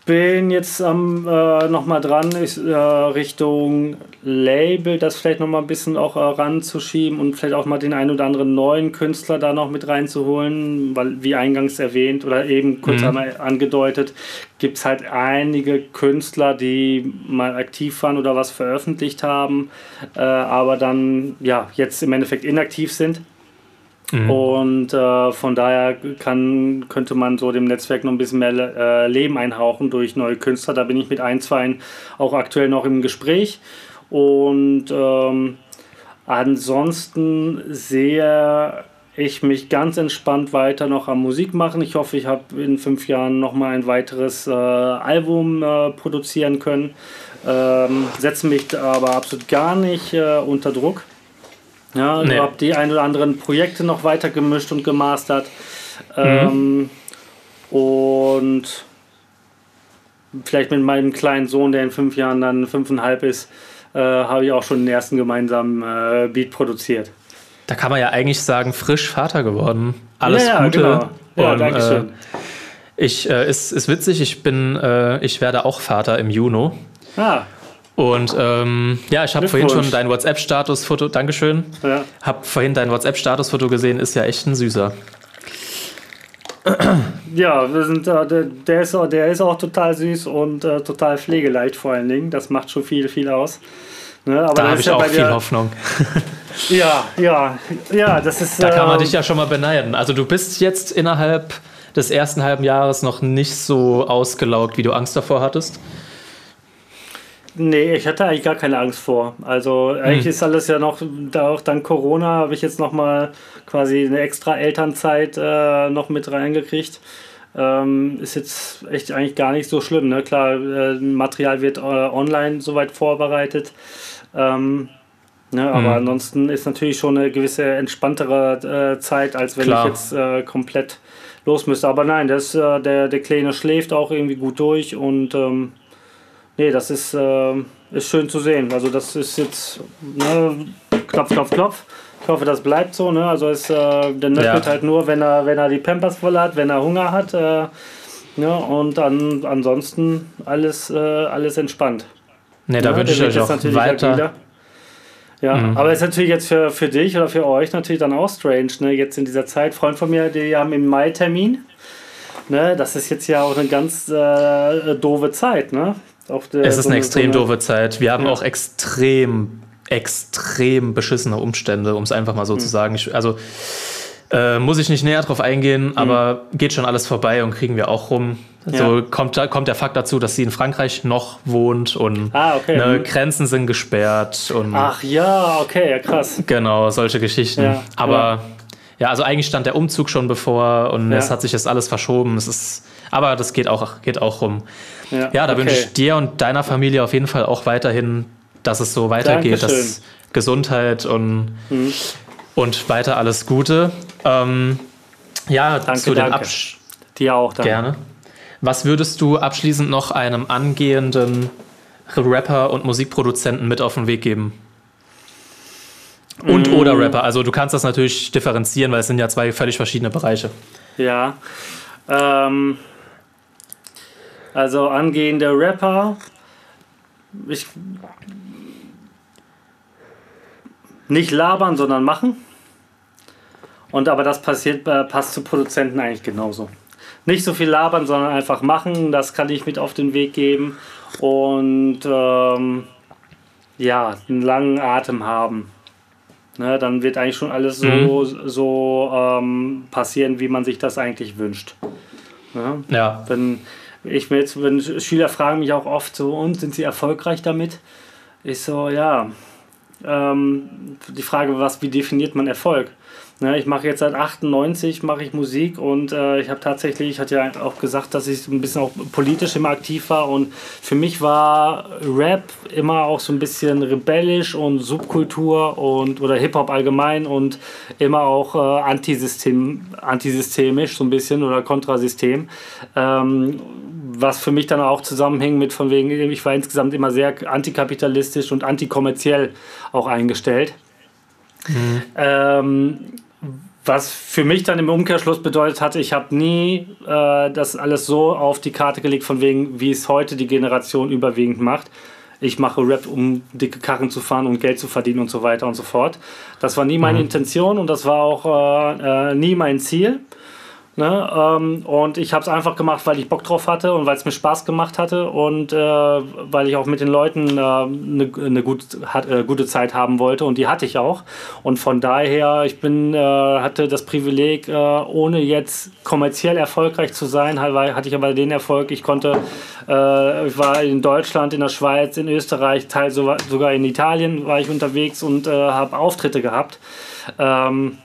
S2: bin jetzt ähm, äh, nochmal dran, ist, äh, Richtung Label, das vielleicht nochmal ein bisschen auch äh, ranzuschieben und vielleicht auch mal den einen oder anderen neuen Künstler da noch mit reinzuholen, weil wie eingangs erwähnt oder eben kurz mhm. einmal angedeutet, gibt es halt einige Künstler, die mal aktiv waren oder was veröffentlicht haben, äh, aber dann ja jetzt im Endeffekt inaktiv sind. Mhm. Und äh, von daher kann, könnte man so dem Netzwerk noch ein bisschen mehr äh, Leben einhauchen durch neue Künstler. Da bin ich mit ein, zwei auch aktuell noch im Gespräch. Und ähm, ansonsten sehe ich mich ganz entspannt weiter noch am Musik machen. Ich hoffe, ich habe in fünf Jahren noch mal ein weiteres äh, Album äh, produzieren können. Ähm, setze mich aber absolut gar nicht äh, unter Druck. Ja, nee. ich habe die ein oder anderen Projekte noch weiter gemischt und gemastert. Mhm. Ähm, und vielleicht mit meinem kleinen Sohn, der in fünf Jahren dann fünfeinhalb ist, äh, habe ich auch schon den ersten gemeinsamen äh, Beat produziert.
S1: Da kann man ja eigentlich sagen, frisch Vater geworden. Alles ja, Gute. Genau. Ja, und, danke schön. Äh, ich, äh, ist, ist witzig, ich bin, äh, ich werde auch Vater im Juni. Ah. Und ähm, ja, ich habe vorhin schon dein WhatsApp-Statusfoto, Dankeschön. Ja. Habe vorhin dein WhatsApp-Statusfoto gesehen, ist ja echt ein süßer.
S2: Ja, wir sind, äh, der, der, ist, der ist auch total süß und äh, total pflegeleicht vor allen Dingen. Das macht schon viel, viel aus.
S1: Ne, aber da habe ich ja auch viel dir, Hoffnung.
S2: Ja, ja, ja, das ist.
S1: Da kann man ähm, dich ja schon mal beneiden. Also du bist jetzt innerhalb des ersten halben Jahres noch nicht so ausgelaugt, wie du Angst davor hattest.
S2: Nee, ich hatte eigentlich gar keine Angst vor. Also eigentlich hm. ist alles ja noch, da auch dank Corona habe ich jetzt nochmal quasi eine extra Elternzeit äh, noch mit reingekriegt. Ähm, ist jetzt echt eigentlich gar nicht so schlimm. Ne? Klar, äh, Material wird äh, online soweit vorbereitet. Ähm, ne? Aber mhm. ansonsten ist natürlich schon eine gewisse entspanntere äh, Zeit, als wenn Klar. ich jetzt äh, komplett los müsste. Aber nein, das, äh, der, der Kleine schläft auch irgendwie gut durch und ähm, nee, das ist, äh, ist schön zu sehen. Also das ist jetzt ne, Klopf, Klopf, Klopf. Ich hoffe, das bleibt so. Ne? Also ist, äh, der nöppelt ja. halt nur, wenn er, wenn er die Pampers voll hat, wenn er Hunger hat. Äh, ja, und an, ansonsten alles, äh, alles entspannt.
S1: Ne, da ja, würde ich euch auch weiter.
S2: Ja, mhm. aber ist natürlich jetzt für, für dich oder für euch natürlich dann auch strange, ne? Jetzt in dieser Zeit. Freund von mir, die haben im Mai Termin. Ne? Das ist jetzt ja auch eine ganz äh, doofe Zeit, ne?
S1: Der, es ist so eine extrem so eine, doofe Zeit. Wir haben ja. auch extrem, extrem beschissene Umstände, um es einfach mal so mhm. zu sagen. Ich, also äh, muss ich nicht näher drauf eingehen, mhm. aber geht schon alles vorbei und kriegen wir auch rum. So ja. kommt, kommt der Fakt dazu, dass sie in Frankreich noch wohnt und ah, okay. ne, mhm. Grenzen sind gesperrt. Und
S2: Ach ja, okay, ja, krass.
S1: Genau, solche Geschichten. Ja, aber ja. ja. also eigentlich stand der Umzug schon bevor und es hat sich jetzt alles verschoben. Es ist, aber das geht auch, geht auch rum. Ja, da okay. wünsche ich dir und deiner Familie auf jeden Fall auch weiterhin, dass es so weitergeht, Dankeschön. dass Gesundheit und, mhm. und weiter alles Gute. Ähm, ja,
S2: danke, zu den Absch
S1: Dir auch, danke. Gerne. Was würdest du abschließend noch einem angehenden Rapper und Musikproduzenten mit auf den Weg geben? Und mm. oder Rapper. Also du kannst das natürlich differenzieren, weil es sind ja zwei völlig verschiedene Bereiche.
S2: Ja. Ähm, also angehende Rapper. Ich, nicht labern, sondern machen. Und aber das passiert, äh, passt zu Produzenten eigentlich genauso nicht so viel labern, sondern einfach machen. Das kann ich mit auf den Weg geben. Und ähm, ja, einen langen Atem haben. Ne, dann wird eigentlich schon alles so, mhm. so ähm, passieren, wie man sich das eigentlich wünscht. Ja. ja. Wenn ich mir jetzt, wenn Schüler fragen mich auch oft so, und sind sie erfolgreich damit? Ich so, ja. Ähm, die Frage, was, wie definiert man Erfolg? Ne, ich mache jetzt seit 98 mache ich Musik und äh, ich habe tatsächlich, ich hatte ja auch gesagt, dass ich ein bisschen auch politisch immer aktiv war und für mich war Rap immer auch so ein bisschen rebellisch und Subkultur und oder Hip Hop allgemein und immer auch äh, Antisystem, antisystemisch so ein bisschen oder Kontrasystem. Ähm, was für mich dann auch zusammenhing mit von wegen, ich war insgesamt immer sehr antikapitalistisch und antikommerziell auch eingestellt. Mhm. Ähm, was für mich dann im Umkehrschluss bedeutet hatte, ich habe nie äh, das alles so auf die Karte gelegt, von wegen, wie es heute die Generation überwiegend macht. Ich mache Rap, um dicke Karren zu fahren und Geld zu verdienen und so weiter und so fort. Das war nie meine mhm. Intention und das war auch äh, äh, nie mein Ziel. Ne? Ähm, und ich habe es einfach gemacht, weil ich Bock drauf hatte und weil es mir Spaß gemacht hatte und äh, weil ich auch mit den Leuten eine äh, ne gut, hat, äh, gute Zeit haben wollte und die hatte ich auch. Und von daher, ich bin, äh, hatte das Privileg, äh, ohne jetzt kommerziell erfolgreich zu sein, hatte ich aber den Erfolg, ich konnte, äh, ich war in Deutschland, in der Schweiz, in Österreich, teil sogar in Italien war ich unterwegs und habe Auftritte gehabt. Ähm,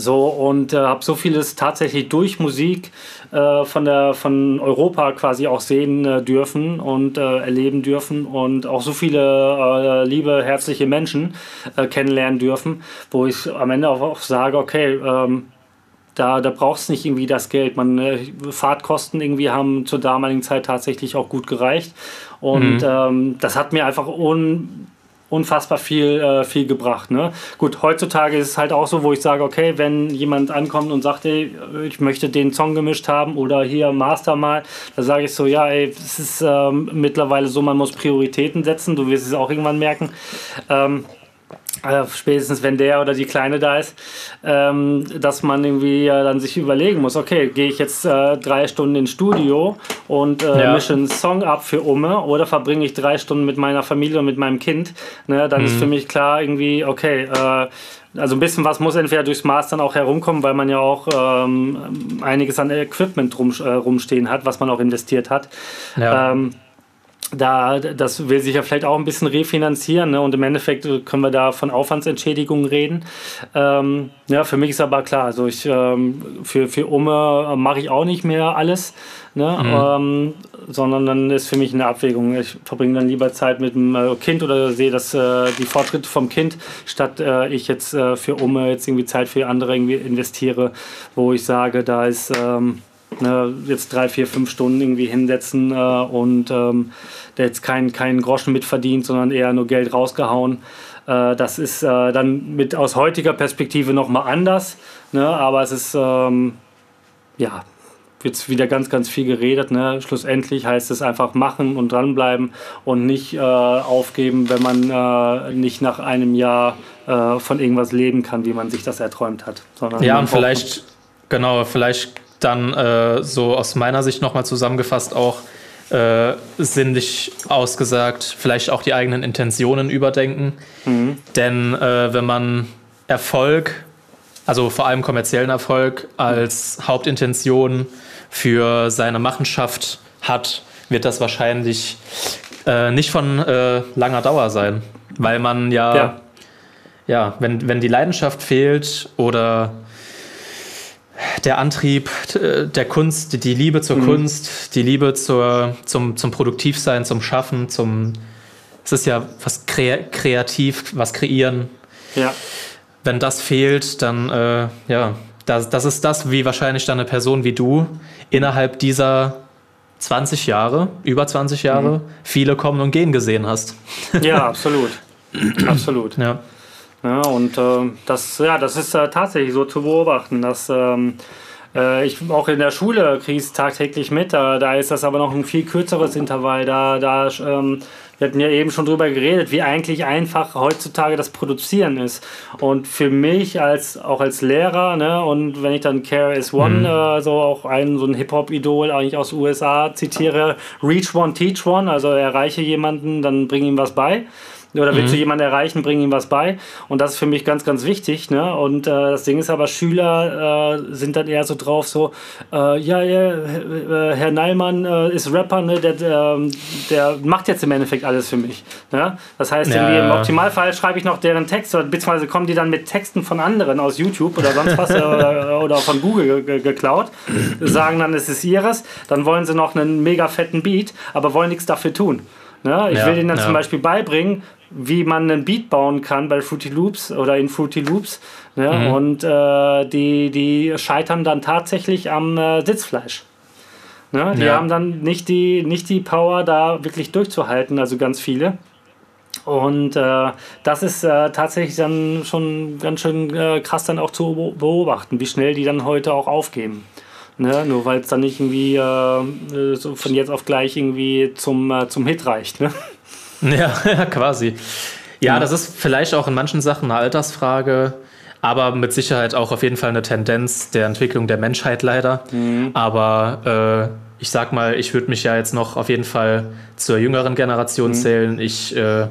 S2: so und äh, habe so vieles tatsächlich durch Musik äh, von, der, von Europa quasi auch sehen äh, dürfen und äh, erleben dürfen und auch so viele äh, liebe, herzliche Menschen äh, kennenlernen dürfen, wo ich am Ende auch, auch sage, okay, ähm, da, da braucht es nicht irgendwie das Geld. Man, Fahrtkosten irgendwie haben zur damaligen Zeit tatsächlich auch gut gereicht. Und mhm. ähm, das hat mir einfach un, unfassbar viel, äh, viel gebracht. Ne? Gut, heutzutage ist es halt auch so, wo ich sage, okay, wenn jemand ankommt und sagt, ey, ich möchte den Song gemischt haben oder hier Master mal, da sage ich so, ja, ey, es ist ähm, mittlerweile so, man muss Prioritäten setzen, du wirst es auch irgendwann merken. Ähm, äh, spätestens wenn der oder die Kleine da ist, ähm, dass man irgendwie äh, dann sich überlegen muss, okay, gehe ich jetzt äh, drei Stunden ins Studio und äh, ja. mische einen Song ab für Umme oder verbringe ich drei Stunden mit meiner Familie und mit meinem Kind, ne, dann mhm. ist für mich klar irgendwie, okay, äh, also ein bisschen was muss entweder durchs Maß dann auch herumkommen, weil man ja auch ähm, einiges an Equipment rum, rumstehen hat, was man auch investiert hat. Ja. Ähm, da, das will sich ja vielleicht auch ein bisschen refinanzieren ne? und im Endeffekt können wir da von Aufwandsentschädigungen reden. Ähm, ja, für mich ist aber klar, also ich ähm, für, für Umme mache ich auch nicht mehr alles, ne? Mhm. Ähm, sondern dann ist für mich eine Abwägung. Ich verbringe dann lieber Zeit mit dem äh, Kind oder sehe das, äh, die Fortschritte vom Kind, statt äh, ich jetzt äh, für Umme jetzt irgendwie Zeit für andere irgendwie investiere, wo ich sage, da ist ähm, ne, jetzt drei, vier, fünf Stunden irgendwie hinsetzen äh, und ähm, der jetzt keinen kein Groschen mitverdient, sondern eher nur Geld rausgehauen. Äh, das ist äh, dann mit aus heutiger Perspektive nochmal anders, ne? aber es ist, ähm, ja, wird wieder ganz, ganz viel geredet. Ne? Schlussendlich heißt es einfach machen und dranbleiben und nicht äh, aufgeben, wenn man äh, nicht nach einem Jahr äh, von irgendwas leben kann, wie man sich das erträumt hat.
S1: Sondern ja, und vielleicht, genau, vielleicht dann äh, so aus meiner Sicht nochmal zusammengefasst auch äh, sinnlich ausgesagt, vielleicht auch die eigenen Intentionen überdenken. Mhm. Denn äh, wenn man Erfolg, also vor allem kommerziellen Erfolg, als Hauptintention für seine Machenschaft hat, wird das wahrscheinlich äh, nicht von äh, langer Dauer sein. Weil man ja, ja, ja wenn, wenn die Leidenschaft fehlt oder der Antrieb äh, der Kunst, die Liebe zur mhm. Kunst, die Liebe zur, zum, zum Produktivsein, zum Schaffen, zum. Es ist ja was kreativ, was kreieren.
S2: Ja.
S1: Wenn das fehlt, dann, äh, ja, das, das ist das, wie wahrscheinlich dann eine Person wie du innerhalb dieser 20 Jahre, über 20 Jahre, mhm. viele kommen und gehen gesehen hast.
S2: Ja, absolut. absolut.
S1: Ja.
S2: Ja, und äh, das, ja, das ist äh, tatsächlich so zu beobachten, dass ähm, äh, ich auch in der Schule kriege es tagtäglich mit, da, da ist das aber noch ein viel kürzeres Intervall. Da, da ähm, wir hatten ja eben schon drüber geredet, wie eigentlich einfach heutzutage das Produzieren ist. Und für mich als auch als Lehrer, ne, und wenn ich dann Care is One, mhm. äh, so auch einen so ein Hip-Hop-Idol eigentlich aus den USA zitiere, Reach One, Teach One, also erreiche jemanden, dann bring ihm was bei oder willst mhm. du jemanden erreichen, bring ihm was bei. Und das ist für mich ganz, ganz wichtig. Ne? Und äh, das Ding ist aber, Schüler äh, sind dann eher so drauf, so, äh, ja, ja, äh, Herr Neilmann äh, ist Rapper, ne? der, der, ähm, der, macht jetzt im Endeffekt alles für mich. Ne? Das heißt, ja, im Optimalfall schreibe ich noch deren Text, beziehungsweise kommen die dann mit Texten von anderen aus YouTube oder sonst was äh, oder, oder von Google geklaut, sagen dann, es ist ihres, dann wollen sie noch einen mega fetten Beat, aber wollen nichts dafür tun. Ne? Ich ja, will ihnen dann ja. zum Beispiel beibringen, wie man einen Beat bauen kann bei Fruity Loops oder in Fruity Loops. Ne? Mhm. Und äh, die, die scheitern dann tatsächlich am äh, Sitzfleisch. Ne? Die ja. haben dann nicht die, nicht die Power, da wirklich durchzuhalten, also ganz viele. Und äh, das ist äh, tatsächlich dann schon ganz schön äh, krass dann auch zu beobachten, wie schnell die dann heute auch aufgeben. Ne? Nur weil es dann nicht irgendwie äh, so von jetzt auf gleich irgendwie zum, äh, zum Hit reicht. Ne?
S1: Ja, quasi. Ja, ja, das ist vielleicht auch in manchen Sachen eine Altersfrage, aber mit Sicherheit auch auf jeden Fall eine Tendenz der Entwicklung der Menschheit leider. Mhm. Aber äh, ich sag mal, ich würde mich ja jetzt noch auf jeden Fall zur jüngeren Generation mhm. zählen. Ich, äh,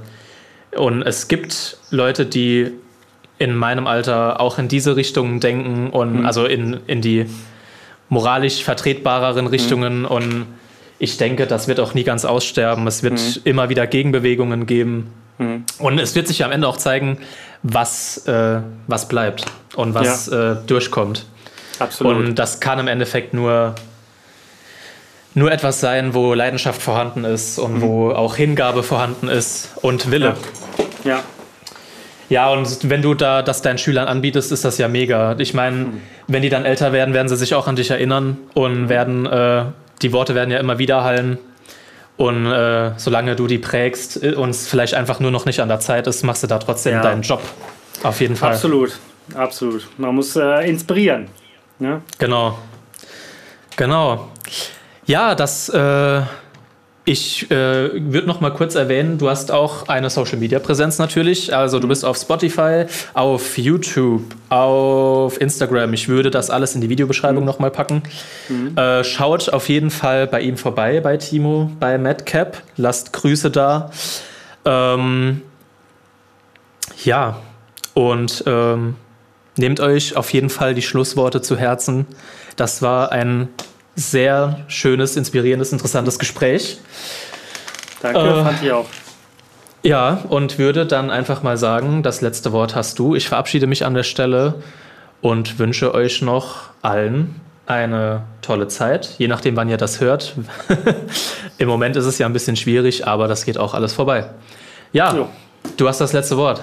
S1: und es gibt Leute, die in meinem Alter auch in diese Richtung denken und mhm. also in, in die moralisch vertretbareren mhm. Richtungen und ich denke, das wird auch nie ganz aussterben. Es wird mhm. immer wieder Gegenbewegungen geben. Mhm. Und es wird sich am Ende auch zeigen, was, äh, was bleibt und was ja. äh, durchkommt.
S2: Absolut.
S1: Und das kann im Endeffekt nur, nur etwas sein, wo Leidenschaft vorhanden ist und mhm. wo auch Hingabe vorhanden ist und Wille.
S2: Ja. ja.
S1: Ja, und wenn du da das deinen Schülern anbietest, ist das ja mega. Ich meine, mhm. wenn die dann älter werden, werden sie sich auch an dich erinnern und mhm. werden äh, die Worte werden ja immer wieder hallen. Und äh, solange du die prägst äh, und es vielleicht einfach nur noch nicht an der Zeit ist, machst du da trotzdem ja. deinen Job. Auf jeden Fall.
S2: Absolut, absolut. Man muss äh, inspirieren. Ne?
S1: Genau. Genau. Ja, das äh, ich äh, würde noch mal kurz erwähnen, du hast auch eine Social Media Präsenz natürlich. Also du bist auf Spotify, auf YouTube, auf Instagram. Ich würde das alles in die Videobeschreibung mhm. noch mal packen. Mhm. Äh, schaut auf jeden Fall bei ihm vorbei, bei Timo, bei Madcap. Lasst Grüße da. Ähm, ja, und ähm, nehmt euch auf jeden Fall die Schlussworte zu Herzen. Das war ein sehr schönes, inspirierendes, interessantes Gespräch.
S2: Danke, äh, fand ich auch.
S1: Ja, und würde dann einfach mal sagen, das letzte Wort hast du. Ich verabschiede mich an der Stelle und wünsche euch noch allen eine tolle Zeit, je nachdem, wann ihr das hört. Im Moment ist es ja ein bisschen schwierig, aber das geht auch alles vorbei. Ja, jo. du hast das letzte Wort.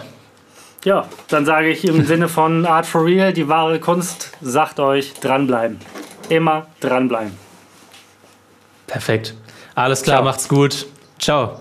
S2: Ja, dann sage ich im Sinne von Art for Real, die wahre Kunst, sagt euch dranbleiben. Immer dranbleiben.
S1: Perfekt. Alles klar, Ciao. macht's gut. Ciao.